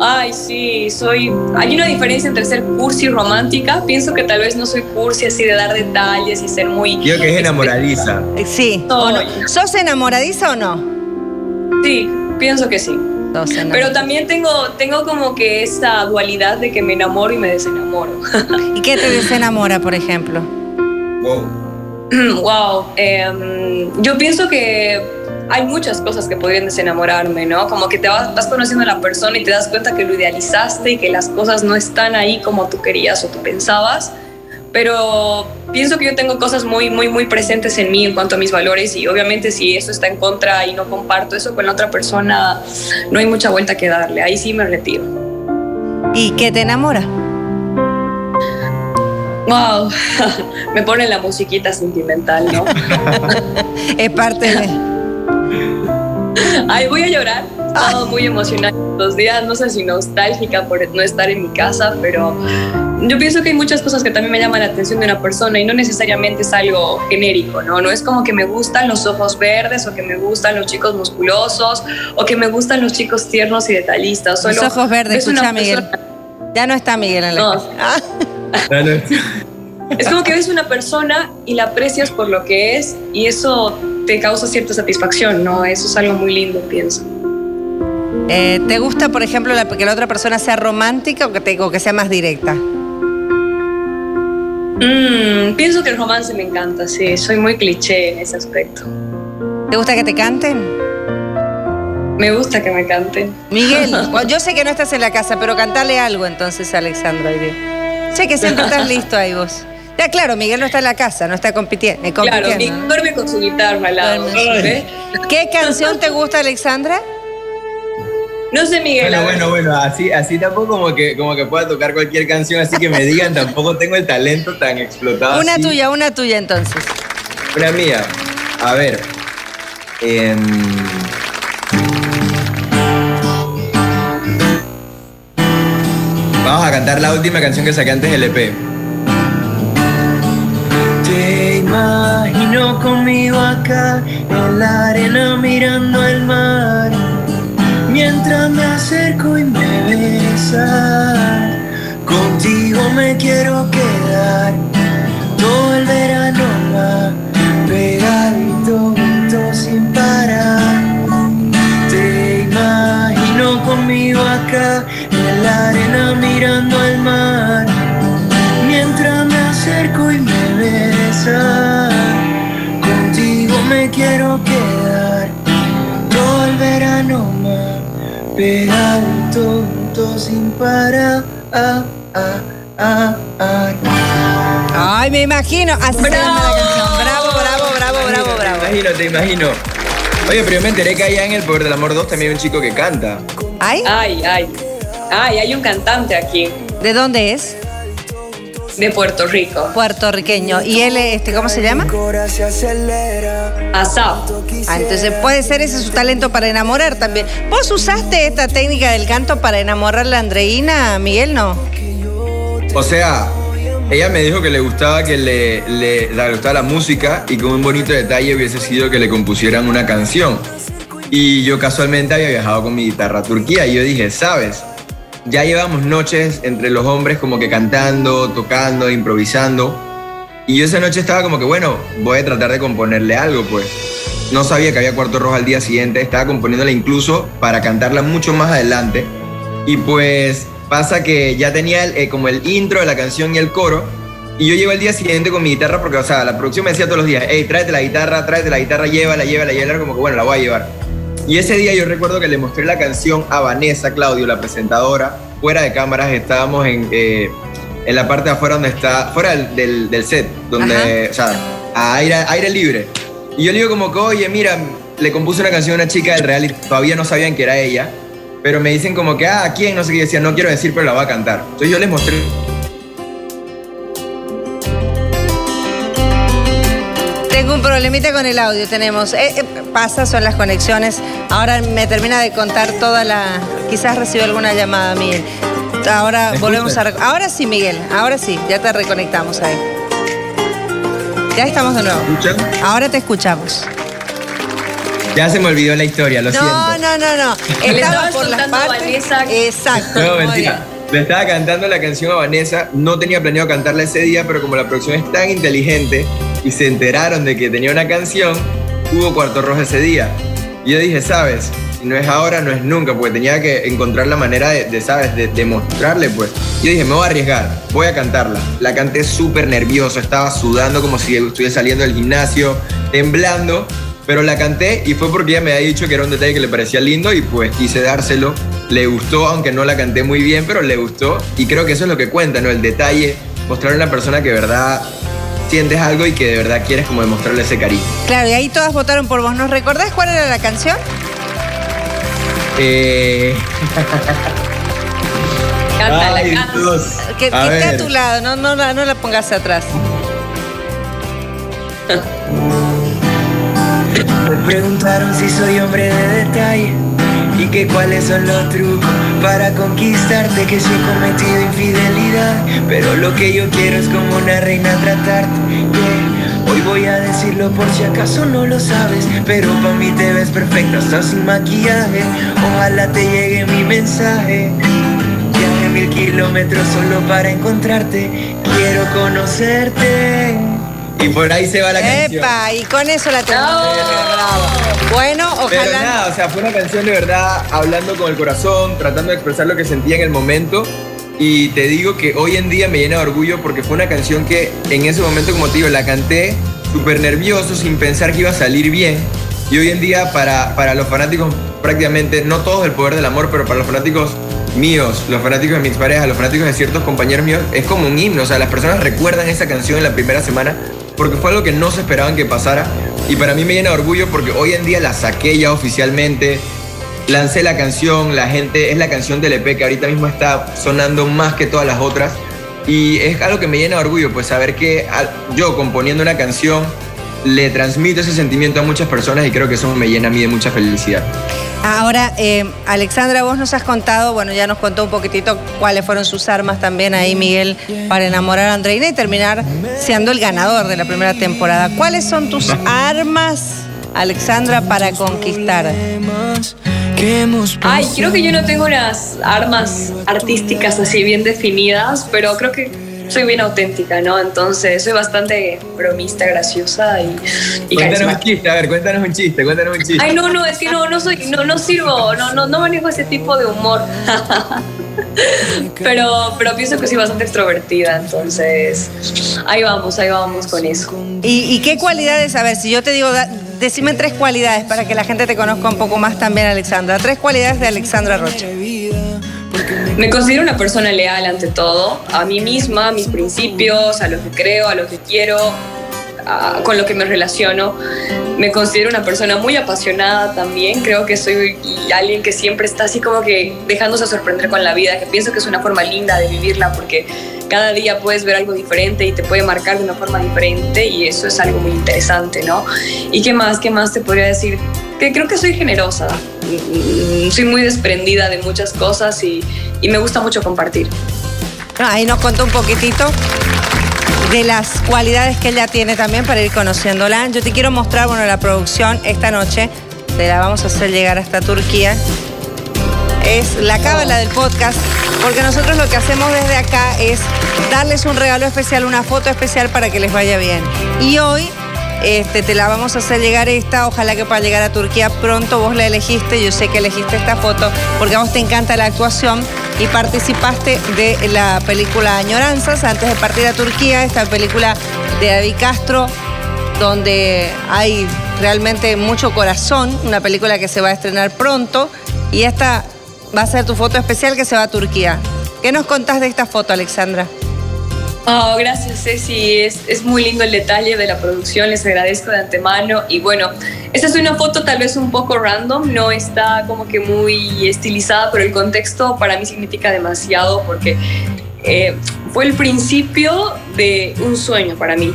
Ay, sí, soy. Hay una diferencia entre ser cursi y romántica. Pienso que tal vez no soy cursi así de dar detalles y ser muy. Yo que es enamoradiza. Sí. ¿Sos enamoradiza o no? Sí, pienso que sí. Pero también tengo, tengo como que esa dualidad de que me enamoro y me desenamoro. *laughs* ¿Y qué te desenamora, por ejemplo? Wow. *clears throat* wow. Em, yo pienso que hay muchas cosas que podrían desenamorarme, ¿no? Como que te vas, vas, conociendo a la persona y te das cuenta que lo idealizaste y que las cosas no están ahí como tú querías o tú pensabas pero pienso que yo tengo cosas muy, muy, muy presentes en mí en cuanto a mis valores y obviamente si eso está en contra y no comparto eso con la otra persona, no hay mucha vuelta que darle, ahí sí me retiro. ¿Y qué te enamora? Wow, *laughs* me pone la musiquita sentimental, ¿no? *laughs* es parte de... Ay, voy a llorar. Estaba muy emocionada los días, no sé si nostálgica por no estar en mi casa, pero yo pienso que hay muchas cosas que también me llaman la atención de una persona y no necesariamente es algo genérico, ¿no? No es como que me gustan los ojos verdes o que me gustan los chicos musculosos o que me gustan los chicos tiernos y detallistas. los ojos verdes, escucha Miguel. Ya no está Miguel en la no. casa. Es como que ves una persona y la aprecias por lo que es y eso te causa cierta satisfacción, ¿no? Eso es algo muy lindo, pienso. Eh, ¿Te gusta, por ejemplo, que la otra persona sea romántica o que, te, o que sea más directa? Mm, pienso que el romance me encanta, sí, soy muy cliché en ese aspecto. ¿Te gusta que te canten? Me gusta que me canten. Miguel, *laughs* yo sé que no estás en la casa, pero cantale algo entonces a Alexandra. Sé que siempre estás *laughs* listo ahí vos. Ya, claro, Miguel no está en la casa, no está compitiendo. Eh, claro, Miguel duerme con su guitarra al lado. ¿Qué canción te gusta, Alexandra? No sé, Miguel. Bueno, bueno, bueno, así, así tampoco como que, como que pueda tocar cualquier canción, así que me digan, tampoco tengo el talento tan explotado. Una tuya, una tuya entonces. Una mía. A ver. Em, vamos a cantar la última canción que saqué antes del EP. Te imagino conmigo acá en la arena mirando el mar mientras me acerco y me besas. Contigo me quiero quedar todo el verano va pegadito juntos sin parar. Te imagino conmigo acá en la arena mirando al mar, mientras me acerco y me besas. Contigo me quiero quedar pegado tonto sin parar. Ah, ah, ah, Ay, me imagino. Así bravo. la canción. Bravo, bravo, bravo, bravo, bravo. Te imagino, te imagino. Oye, pero yo me enteré que allá en El Poder del Amor 2 también hay un chico que canta. ¿Ay? Ay, ay. Ay, hay un cantante aquí. ¿De dónde es? De Puerto Rico. Puertorriqueño. ¿Y él, este, cómo se llama? Asaf. Ah, entonces puede ser ese su talento para enamorar también. ¿Vos usaste esta técnica del canto para enamorar a la Andreina, Miguel, no? O sea, ella me dijo que le gustaba que le, le, gustaba la música y con un bonito detalle hubiese sido que le compusieran una canción. Y yo casualmente había viajado con mi guitarra a Turquía y yo dije, ¿sabes? Ya llevamos noches entre los hombres como que cantando, tocando, improvisando. Y yo esa noche estaba como que, bueno, voy a tratar de componerle algo, pues. No sabía que había cuarto rojo al día siguiente, estaba componiéndola incluso para cantarla mucho más adelante. Y pues pasa que ya tenía el, eh, como el intro de la canción y el coro. Y yo llego el día siguiente con mi guitarra porque, o sea, la producción me decía todos los días, hey, tráete la guitarra, tráete la guitarra, llévala, llévala, llévala, como que bueno, la voy a llevar. Y ese día yo recuerdo que le mostré la canción a Vanessa Claudio, la presentadora, fuera de cámaras, estábamos en, eh, en la parte de afuera donde está, fuera del, del, set, donde, o sea, a aire, aire libre. Y yo le digo como que, oye, mira, le compuse una canción a una chica del reality, todavía no sabían que era ella, pero me dicen como que, ah, ¿quién? No sé qué, decía, no quiero decir, pero la voy a cantar. Entonces yo les mostré Tengo un problemita con el audio, tenemos. Eh, eh, pasa, son las conexiones. Ahora me termina de contar toda la. Quizás recibo alguna llamada, Miguel. Ahora volvemos a. Ahora sí, Miguel. Ahora sí, ya te reconectamos ahí. Ya estamos de nuevo. ¿Escuchan? Ahora te escuchamos. Ya se me olvidó la historia, lo No, siento. no, no, no. *laughs* Le Estaba por las partes. Exacto. No, mentira. Le estaba cantando la canción a Vanessa. No tenía planeado cantarla ese día, pero como la producción es tan inteligente y se enteraron de que tenía una canción, hubo cuarto rojo ese día. Y yo dije, ¿sabes? Si no es ahora, no es nunca, porque tenía que encontrar la manera de, de, ¿sabes? De, de mostrarle, pues. Yo dije, me voy a arriesgar, voy a cantarla. La canté súper nervioso, estaba sudando como si estuviera saliendo del gimnasio, temblando. Pero la canté y fue porque ella me había dicho que era un detalle que le parecía lindo y pues quise dárselo. Le gustó, aunque no la canté muy bien, pero le gustó. Y creo que eso es lo que cuenta, ¿no? El detalle, mostrar a una persona que verdad sientes algo y que de verdad quieres como demostrarle ese cariño. Claro, y ahí todas votaron por vos. ¿Nos recordás cuál era la canción? Eh, Cántala, ay, cántala. Dios. Que, que A esté a tu lado, no, no, la- no la pongas atrás. Me preguntaron si soy hombre de detalle y que cuáles son los trucos para conquistarte, que si he cometido infidelidad, pero lo que yo quiero es como una reina tratarte. yeah. Hoy voy a decirlo por si acaso no lo sabes, pero para mí te ves perfecta hasta sin maquillaje. Ojalá te llegue mi mensaje. Viaje mil kilómetros solo para encontrarte, quiero conocerte. Y por ahí se va la canción. Epa, y con eso la tenemos. ¡Bravo! Bueno, Pero ojalá. nada, o sea, fue una canción de verdad hablando con el corazón, tratando de expresar lo que sentía en el momento. Y te digo que hoy en día me llena de orgullo porque fue una canción que en ese momento, como te digo, la canté súper nervioso, sin pensar que iba a salir bien. Y hoy en día para, para los fanáticos prácticamente, no todos del poder del amor, pero para los fanáticos míos, los fanáticos de mis parejas, los fanáticos de ciertos compañeros míos, es como un himno. O sea, las personas recuerdan esa canción en la primera semana porque fue algo que no se esperaban que pasara. Y para mí me llena de orgullo porque hoy en día la saqué ya oficialmente. Lancé la canción, la gente, es la canción del EP que ahorita mismo está sonando más que todas las otras. Y es algo que me llena de orgullo, pues saber que yo componiendo una canción le transmito ese sentimiento a muchas personas y creo que eso me llena a mí de mucha felicidad. Ahora, eh, Alexandra, vos nos has contado, bueno, ya nos contó un poquitito cuáles fueron sus armas también ahí, Miguel, para enamorar a Andreina y terminar siendo el ganador de la primera temporada. ¿Cuáles son tus armas, Alexandra, para conquistar? Ay, creo que yo no tengo unas armas artísticas así bien definidas, pero creo que soy bien auténtica, ¿no? Entonces soy bastante bromista, graciosa y, y Cuéntanos un chiste, a ver, cuéntanos un chiste, cuéntanos un chiste. Ay, no, no, es que no, no soy, no, no sirvo, no, no, no manejo ese tipo de humor. *laughs* pero, pero pienso que soy bastante extrovertida, entonces ahí vamos, ahí vamos con eso. ¿Y, y qué cualidades? A ver, si yo te digo, da- decime tres cualidades para que la gente te conozca un poco más también, Alexandra. Tres cualidades de Alexandra Rocha. Me considero una persona leal ante todo, a mí misma, a mis principios, a lo que creo, a lo que quiero, a- con lo que me relaciono. Me considero una persona muy apasionada también, creo que soy alguien que siempre está así como que dejándose sorprender con la vida, que pienso que es una forma linda de vivirla porque cada día puedes ver algo diferente y te puede marcar de una forma diferente y eso es algo muy interesante, ¿no? ¿Y qué más? ¿Qué más te podría decir? Que creo que soy generosa, soy muy desprendida de muchas cosas y, y me gusta mucho compartir. No, ahí nos contó un poquitito de las cualidades que ella tiene también para ir conociéndola. Yo te quiero mostrar, bueno, la producción esta noche, te la vamos a hacer llegar hasta Turquía. Es la cábala del podcast, porque nosotros lo que hacemos desde acá es darles un regalo especial, una foto especial para que les vaya bien. Y hoy este, te la vamos a hacer llegar esta, ojalá que pueda llegar a Turquía pronto, vos la elegiste, yo sé que elegiste esta foto porque a vos te encanta la actuación y participaste de la película Añoranzas antes de partir a Turquía, esta película de David Castro, donde hay realmente mucho corazón, una película que se va a estrenar pronto y esta va a ser tu foto especial que se va a Turquía. ¿Qué nos contás de esta foto, Alexandra? Oh, gracias Ceci, es, es, muy lindo el detalle de la producción, les agradezco de antemano. Y bueno, esta es una foto tal vez un poco random, no está como que muy estilizada, pero el contexto para mí significa demasiado porque eh, fue el principio de un sueño para mí.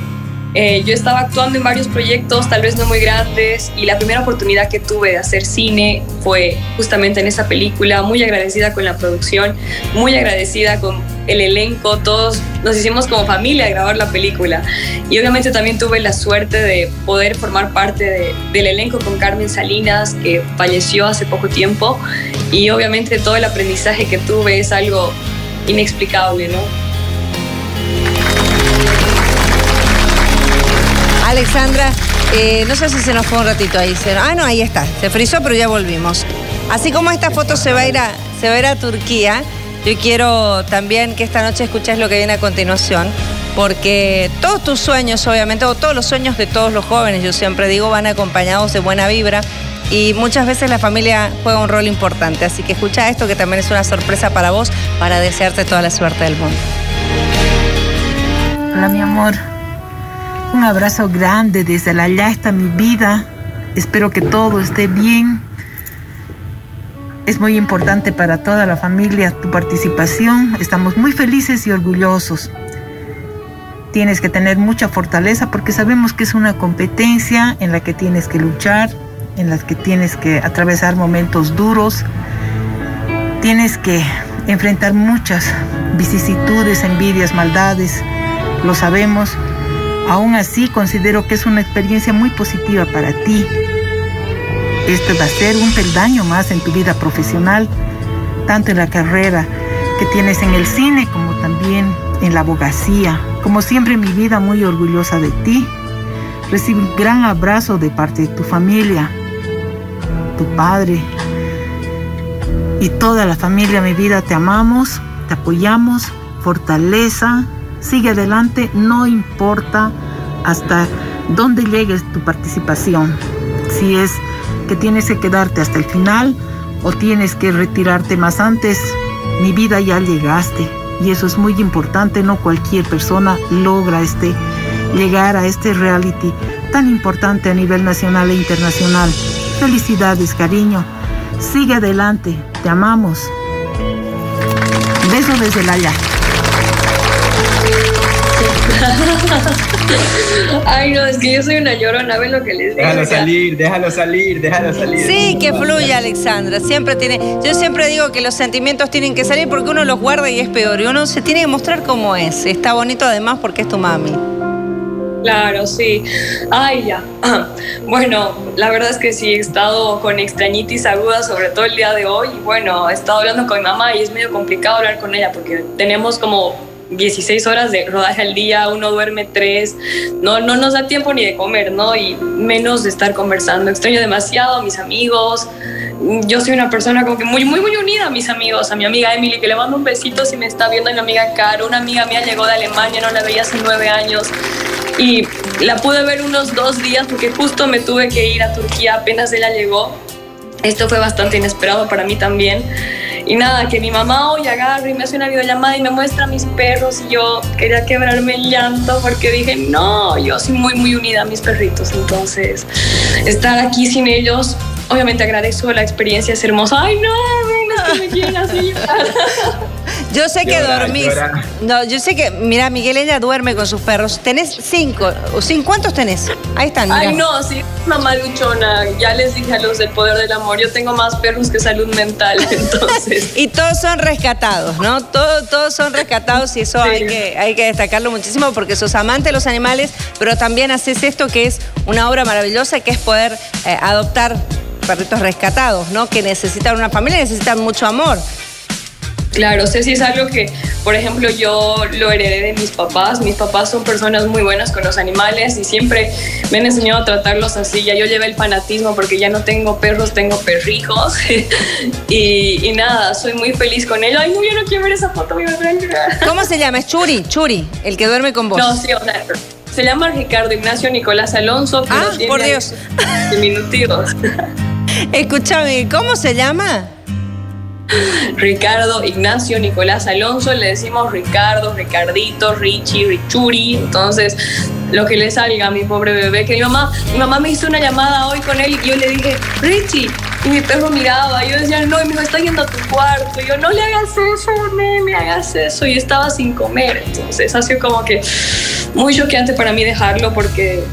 Eh, yo estaba actuando en varios proyectos, tal vez no muy grandes, y la primera oportunidad que tuve de hacer cine fue justamente en esa película, muy agradecida con la producción, muy agradecida con el elenco, todos nos hicimos como familia a grabar la película. Y obviamente también tuve la suerte de poder formar parte del elenco con Carmen Salinas, que falleció hace poco tiempo, y obviamente todo el aprendizaje que tuve es algo inexplicable, ¿no? Alexandra, eh, no sé si se nos fue un ratito ahí. ah, no, ahí está. Se frizó, pero ya volvimos. Así como esta foto se va a ir a, se va a, ir a Turquía, yo quiero también que esta noche escuches lo que viene a continuación, porque todos tus sueños, obviamente, o todos los sueños de todos los jóvenes, yo siempre digo, van acompañados de buena vibra. Y muchas veces la familia juega un rol importante. Así que escucha esto, que también es una sorpresa para vos, para desearte toda la suerte del mundo. Hola, mi amor. Un abrazo grande desde la allá está mi vida. Espero que todo esté bien. Es muy importante para toda la familia tu participación. Estamos muy felices y orgullosos. Tienes que tener mucha fortaleza porque sabemos que es una competencia en la que tienes que luchar, en la que tienes que atravesar momentos duros. Tienes que enfrentar muchas vicisitudes, envidias, maldades. Lo sabemos Aún así, considero que es una experiencia muy positiva para ti. Esto va a ser un peldaño más en tu vida profesional, tanto en la carrera que tienes en el cine como también en la abogacía. Como siempre, mi vida muy orgullosa de ti. Recibe un gran abrazo de parte de tu familia, tu padre y toda la familia, mi vida. Te amamos, te apoyamos, fortaleza, Sigue adelante, no importa hasta dónde llegues tu participación. Si es que tienes que quedarte hasta el final o tienes que retirarte más antes, mi vida ya llegaste. Y eso es muy importante, no cualquier persona logra este, llegar a este reality tan importante a nivel nacional e internacional. Felicidades, cariño. Sigue adelante, te amamos. Beso desde la allá. *laughs* Ay, no, es que yo soy una llorona, ven lo que les digo. Déjalo salir, déjalo salir, déjalo salir. Sí, que fluya, Alexandra. Siempre tiene. Yo siempre digo que los sentimientos tienen que salir porque uno los guarda y es peor. Y uno se tiene que mostrar cómo es. Está bonito además porque es tu mami. Claro, sí. Ay, ya. *clears throat* Bueno, la verdad es que sí, he estado con extrañitis aguda, sobre todo el día de hoy. Y bueno, he estado hablando con mi mamá y es medio complicado hablar con ella porque tenemos como 16 horas de rodaje al día, uno duerme tres, no, no nos da tiempo ni de comer, ¿no? Y menos de estar conversando. Extraño demasiado a mis amigos. Yo soy una persona como que muy, muy, muy unida a mis amigos, a mi amiga Emily, que le mando un besito si me está viendo, a mi amiga Caro, una amiga mía llegó de Alemania, no la veía hace nueve años y la pude ver unos dos días porque justo me tuve que ir a Turquía apenas ella llegó. Esto fue bastante inesperado para mí también. Y nada, que mi mamá hoy agarra y me hace una videollamada y me muestra a mis perros y yo quería quebrarme el llanto porque dije, no, yo soy muy, muy unida a mis perritos. Entonces, estar aquí sin ellos, obviamente agradezco la experiencia, es hermosa. Ay, no, no, que me quieren así *laughs* Yo sé que dormís. No, yo sé que, mira, Miguel ella duerme con sus perros. ¿Tenés cinco? ¿Cuántos tenés? Ahí están. Ay, no, sí, mamá luchona. Ya les dije a los del poder del amor, yo tengo más perros que salud mental, *laughs* entonces. *laughs* y todos son rescatados, ¿no? Todos, todos son rescatados y eso hay, que, hay que destacarlo muchísimo porque sos amante de los animales, pero también haces esto que es una obra maravillosa, que es poder eh, adoptar perritos rescatados, ¿no? Que necesitan una familia, necesitan mucho amor. Claro, sé si es algo que, por ejemplo, yo lo heredé de mis papás. Mis papás son personas muy buenas con los animales y siempre me han enseñado a tratarlos así. Ya yo llevé el fanatismo porque ya no tengo perros, tengo perrijos. *laughs* y, nada, soy muy feliz con ellos. Ay, no, yo no quiero ver esa foto, me ¿Cómo se llama? Es Churi, Churi, el que duerme con vos. No, sí, o sea, se llama Ricardo Ignacio Nicolás Alonso. Ah, por Dios. Diminutivos. *laughs* Escúchame, ¿cómo se llama? *laughs* Ricardo, Ignacio, Nicolás Alonso, le decimos Ricardo, Ricardito, Richie, Richuri, entonces lo que le salga a mi pobre bebé, que mi mamá, mi mamá me hizo una llamada hoy con él y yo le dije, Richie, y mi perro miraba, y yo decía, no, y me dijo, está yendo a tu cuarto, y yo, no le hagas eso, no me hagas eso, y estaba sin comer, entonces ha sido como que muy choqueante para mí dejarlo porque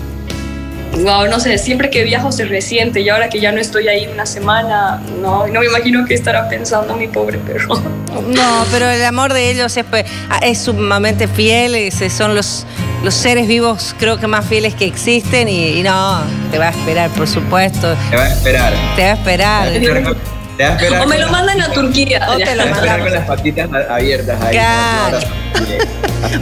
wow, no sé, siempre que viajo se resiente y ahora que ya no estoy ahí una semana, no, no me imagino qué estará pensando mi pobre perro. *laughs* No, pero el amor de ellos es, pues, ah, es sumamente fiel, son los, los seres vivos creo que más fieles que existen y, no, te va a esperar, por supuesto. Te va a esperar. Te va a esperar. Te va a esperar o me lo mandan a Turquía. O te lo mandan. con las patitas abiertas ahí. Claro.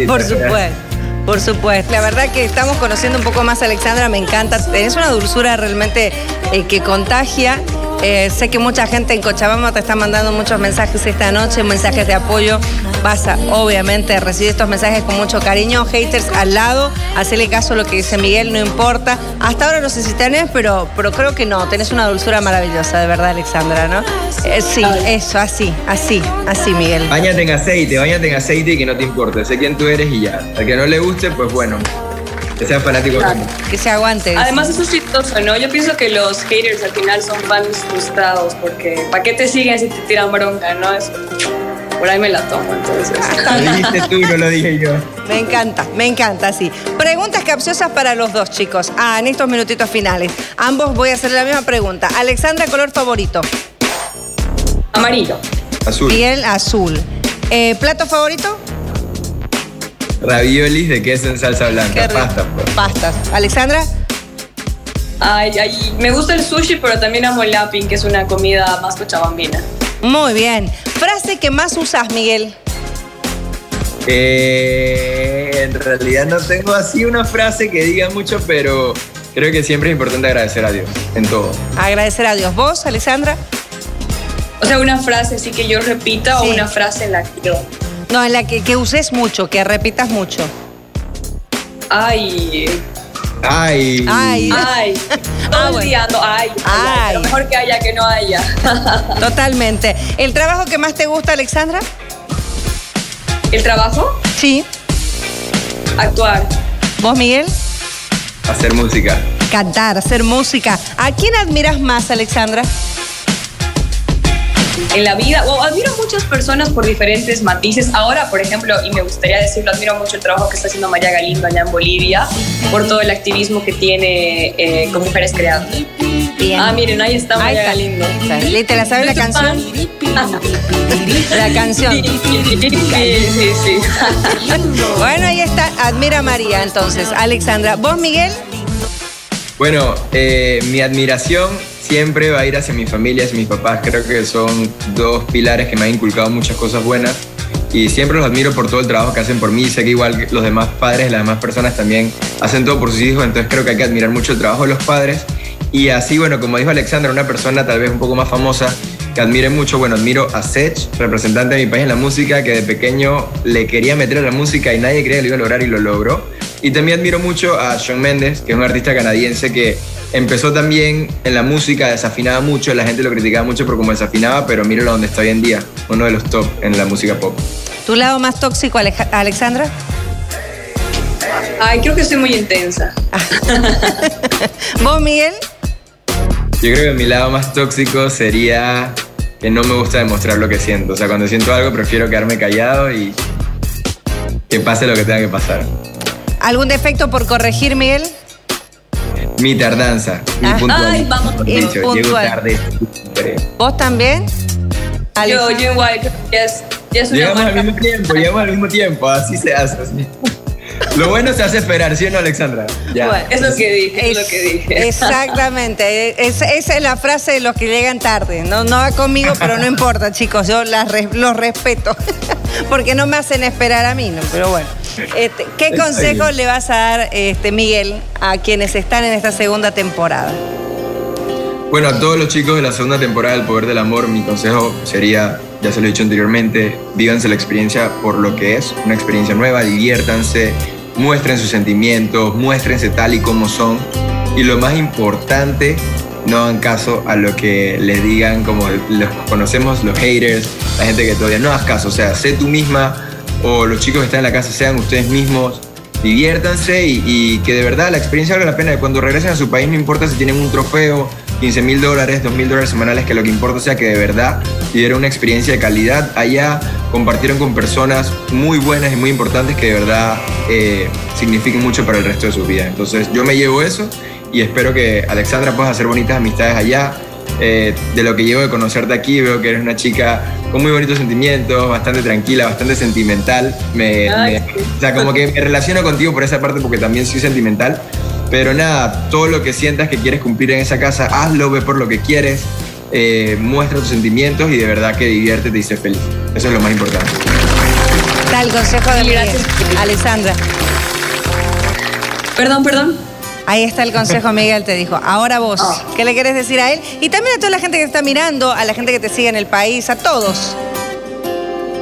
Por supuesto. Por supuesto. La verdad que estamos conociendo un poco más a Alexandra, me encanta. Es una dulzura realmente eh, que contagia. Eh, sé que mucha gente en Cochabamba te está mandando muchos mensajes esta noche, mensajes de apoyo. Vas a, obviamente, recibir estos mensajes con mucho cariño. Haters al lado, hacerle caso a lo que dice Miguel, no importa. Hasta ahora no sé si tenés, pero, pero creo que no. Tenés una dulzura maravillosa, de verdad, Alexandra, ¿no? Eh, sí, eso, así, así, así, Miguel. Báñate en aceite, báñate en aceite y que no te importe. Sé quién tú eres y ya. Al que no le guste, pues bueno, que sea fanático Que se aguante. Además, eso es chistoso, ¿no? Yo pienso que los haters al final son fans frustrados porque ¿para qué te siguen si te tiran bronca, no? Es, por ahí me la tomo, entonces. *laughs* Lo dijiste tú, no lo dije yo. Me encanta, me encanta, sí. Preguntas capciosas para los dos, chicos. Ah, en estos minutitos finales. Ambos voy a hacer la misma pregunta. Alexandra, color favorito. Amarillo. Azul. Piel azul. Eh, ¿Plato favorito? Raviolis de queso en salsa blanca. Pastas, pues. Pastas. ¿Alexandra? Ay, ay, me gusta el sushi, pero también amo el lapping, que es una comida más cochabambina. Muy bien. Frase que más usas, Miguel. Eh, en realidad no tengo así una frase que diga mucho, pero creo que siempre es importante agradecer a Dios en todo. Agradecer a Dios. ¿Vos, Alexandra? O sea, una frase así que yo repita o una frase en la que yo no, en la que, que uses mucho, que repitas mucho. Ay. Ay. Ay. Ay. *laughs* ah, ay. ay. Lo mejor que haya que no haya. *laughs* Totalmente. ¿El trabajo que más te gusta, Alexandra? ¿El trabajo? Sí. Actuar. ¿Vos, Miguel? Hacer música. Cantar, hacer música. ¿A quién admiras más, Alexandra? En la vida, o admiro muchas personas por diferentes matices. Ahora, por ejemplo, y me gustaría decirlo, admiro mucho el trabajo que está haciendo María Galindo allá en Bolivia, por todo el activismo que tiene eh, con mujeres creadas. Ah, miren, ahí está María Galindo. ¿Te la sabes la canción? la canción. Sí, sí, sí. bueno, ahí está. Admira a María, entonces. Alexandra. ¿Vos, Miguel? Bueno, eh, mi admiración siempre va a ir hacia mi familia, hacia mis papás. Creo que son dos pilares que me han inculcado muchas cosas buenas y siempre los admiro por todo el trabajo que hacen por mí. Sé que igual los demás padres, las demás personas también hacen todo por sus hijos, entonces creo que hay que admirar mucho el trabajo de los padres. Y así, bueno, como dijo Alexandra, una persona tal vez un poco más famosa que admire mucho, bueno, admiro a Sech, representante de mi país en la música, que de pequeño le quería meter a la música y nadie creía que lo iba a lograr y lo logró. Y también admiro mucho a Shawn Mendes, que es un artista canadiense que empezó también en la música, desafinaba mucho, la gente lo criticaba mucho por cómo desafinaba, pero míralo donde está hoy en día, uno de los top en la música pop. ¿Tu lado más tóxico, Alexandra? Ay, creo que soy muy intensa. *laughs* ¿Vos, Miguel? Yo creo que mi lado más tóxico sería que no me gusta demostrar lo que siento. O sea, cuando siento algo prefiero quedarme callado y que pase lo que tenga que pasar. ¿Algún defecto por corregir, Miguel? Mi tardanza, mi ah. Ay, vamos, Llego tarde. ¿Vos también? Yo, yo igual, ya es, ya es Llegamos al mismo tiempo, llegamos al mismo tiempo, así se hace. Lo bueno se hace esperar, ¿sí o no, Alexandra? Ya. es lo que dije, es, lo que dije. Exactamente. esa es la frase de los que llegan tarde. No, no va conmigo, pero no importa, chicos. Yo los respeto. *laughs* Porque no me hacen esperar a mí, ¿no? Pero bueno. Este, ¿Qué consejo le vas a dar, este, Miguel, a quienes están en esta segunda temporada? Bueno, a todos los chicos de la segunda temporada del Poder del Amor, mi consejo sería, ya se lo he dicho anteriormente, vívanse la experiencia por lo que es, una experiencia nueva, diviértanse, muestren sus sentimientos, muéstrense tal y como son. Y lo más importante, no hagan caso a lo que les digan, como los conocemos, los haters, la gente que todavía no hagas caso, o sea, sé tú misma o los chicos que están en la casa sean ustedes mismos, diviértanse y, que de verdad la experiencia valga la pena. Cuando regresen a su país no importa si tienen un trofeo, 15 mil dólares, 2 mil dólares semanales, que lo que importa sea que de verdad tuvieron una experiencia de calidad allá, compartieron con personas muy buenas y muy importantes que de verdad eh, signifiquen mucho para el resto de sus vidas. Entonces yo me llevo eso y espero que Alexandra pueda hacer bonitas amistades allá. Eh, de lo que llevo de conocerte aquí, veo que eres una chica con muy bonitos sentimientos, bastante tranquila, bastante sentimental. Me, o sea, como que me relaciono contigo por esa parte porque también soy sentimental. Pero nada, todo lo que sientas que quieres cumplir en esa casa, hazlo, ve por lo que quieres, eh, muestra tus sentimientos y de verdad que diviértete y sé feliz. Eso es lo más importante. Está el consejo de Gracias. Alessandra. Perdón, perdón. Ahí está el consejo, Miguel te dijo. Ahora vos, ah. ¿qué le querés decir a él? Y también a toda la gente que está mirando, a la gente que te sigue en el país, a todos.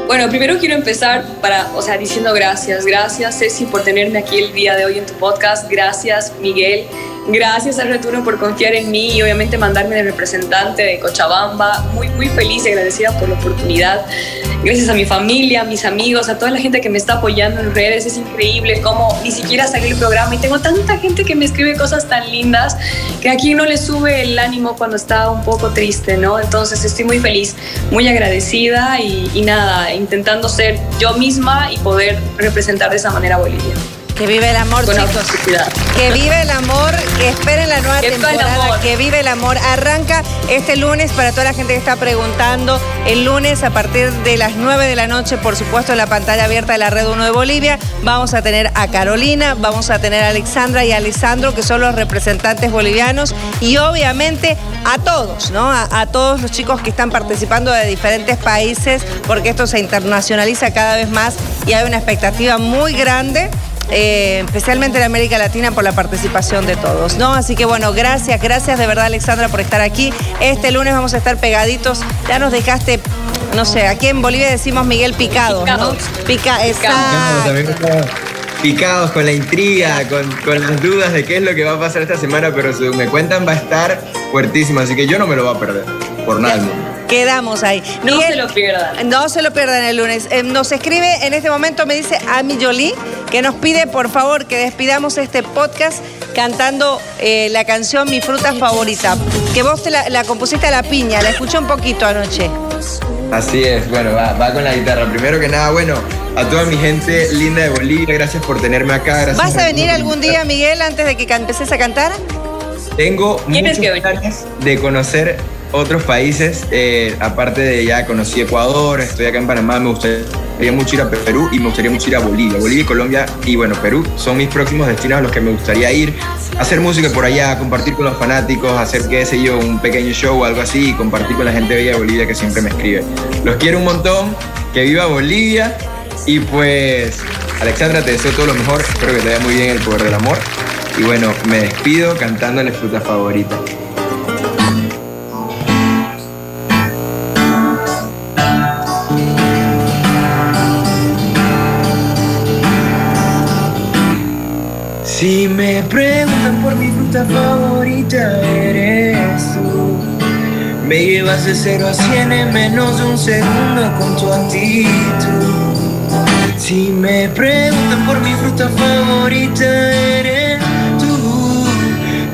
Bueno, primero quiero empezar para, o sea, diciendo gracias. Gracias, Ceci, por tenerme aquí el día de hoy en tu podcast. Gracias, Miguel. Gracias al Retorno por confiar en mí y obviamente mandarme de representante de Cochabamba. Muy, muy feliz y agradecida por la oportunidad. Gracias a mi familia, a mis amigos, a toda la gente que me está apoyando en redes. Es increíble cómo ni siquiera salió el programa y tengo tanta gente que me escribe cosas tan lindas que aquí no le sube el ánimo cuando está un poco triste, ¿no? Entonces estoy muy feliz, muy agradecida y, y nada, intentando ser yo misma y poder representar de esa manera a Bolivia. Que vive el amor, chicos. Que vive el amor, que esperen la nueva temporada. Que vive el amor. Arranca este lunes para toda la gente que está preguntando. El lunes a partir de las 9 de la noche, por supuesto, en la pantalla abierta de la Red 1 de Bolivia, vamos a tener a Carolina, vamos a tener a Alexandra y a Alessandro, que son los representantes bolivianos, y obviamente a todos, ¿no? A, a todos los chicos que están participando de diferentes países, porque esto se internacionaliza cada vez más y hay una expectativa muy grande eh, especialmente en América Latina, por la participación de todos. ¿no? Así que bueno, gracias, gracias de verdad Alexandra por estar aquí. Este lunes vamos a estar pegaditos. Ya nos dejaste, no sé, aquí en Bolivia decimos Miguel Picado. ¿no? Pica, picados con la intriga, con, las dudas de qué es lo que va a pasar esta semana, pero si me cuentan va a estar fuertísimo, así que yo no me lo voy a perder, por nada Quedamos ahí. no se lo pierdan. No se lo pierdan el lunes. Eh, nos escribe en este momento, me dice Ami Jolie, que nos pide por favor que despidamos este podcast cantando eh, la canción Mi fruta favorita. Que vos te la, compusiste a la piña, la escuché un poquito anoche. Así es, bueno, va, va, con la guitarra. Primero que nada, bueno, a toda mi gente linda de Bolivia, gracias por tenerme acá. ¿Vas a venir algún día, Miguel, antes de que empeces a cantar? Tengo muchos planes de conocer otros países, eh, aparte de ya conocí Ecuador, estoy acá en Panamá, me gustaría mucho ir a Perú y me gustaría mucho ir a Bolivia. Bolivia y Colombia y bueno, Perú son mis próximos destinos a los que me gustaría ir, hacer música por allá, compartir con los fanáticos, hacer, qué sé yo, un pequeño show o algo así y compartir con la gente bella de Bolivia que siempre me escribe. Los quiero un montón, que viva Bolivia y pues, Alexandra, te deseo todo lo mejor, espero que te vaya muy bien el poder del amor. Y bueno, me despido cantando la fruta favorita. Si me preguntan por mi fruta favorita, eres tú. Me llevas de 0 a 100 en menos de un segundo con tu actitud. Si me preguntan por mi fruta favorita, eres tú.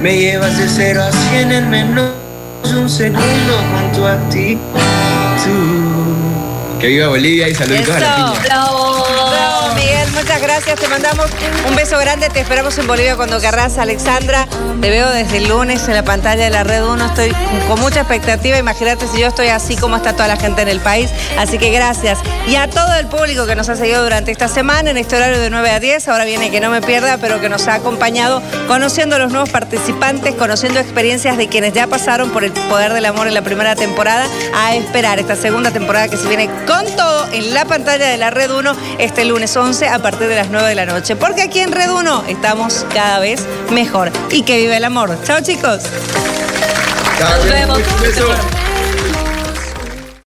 Me llevas de 0 a 100 en menos de un segundo con tu actitud. Que viva Bolivia y saluditos a la piña. Muchas gracias. Te mandamos un beso grande. Te esperamos en Bolivia cuando querrás, Alexandra. Te veo desde el lunes en la pantalla de la Red 1. Estoy con mucha expectativa. Imagínate si yo estoy así como está toda la gente en el país. Así que gracias. Y a todo el público que nos ha seguido durante esta semana en este horario de 9 a 10. Ahora viene que no me pierda, pero que nos ha acompañado conociendo a los nuevos participantes, conociendo experiencias de quienes ya pasaron por el poder del amor en la primera temporada. A esperar esta segunda temporada que se viene con todo en la pantalla de la Red 1 este lunes 11 a partir de las 9 de la noche. Porque aquí en Red 1 estamos cada vez mejor. Y que vive el amor. Chao chicos. Nos vemos.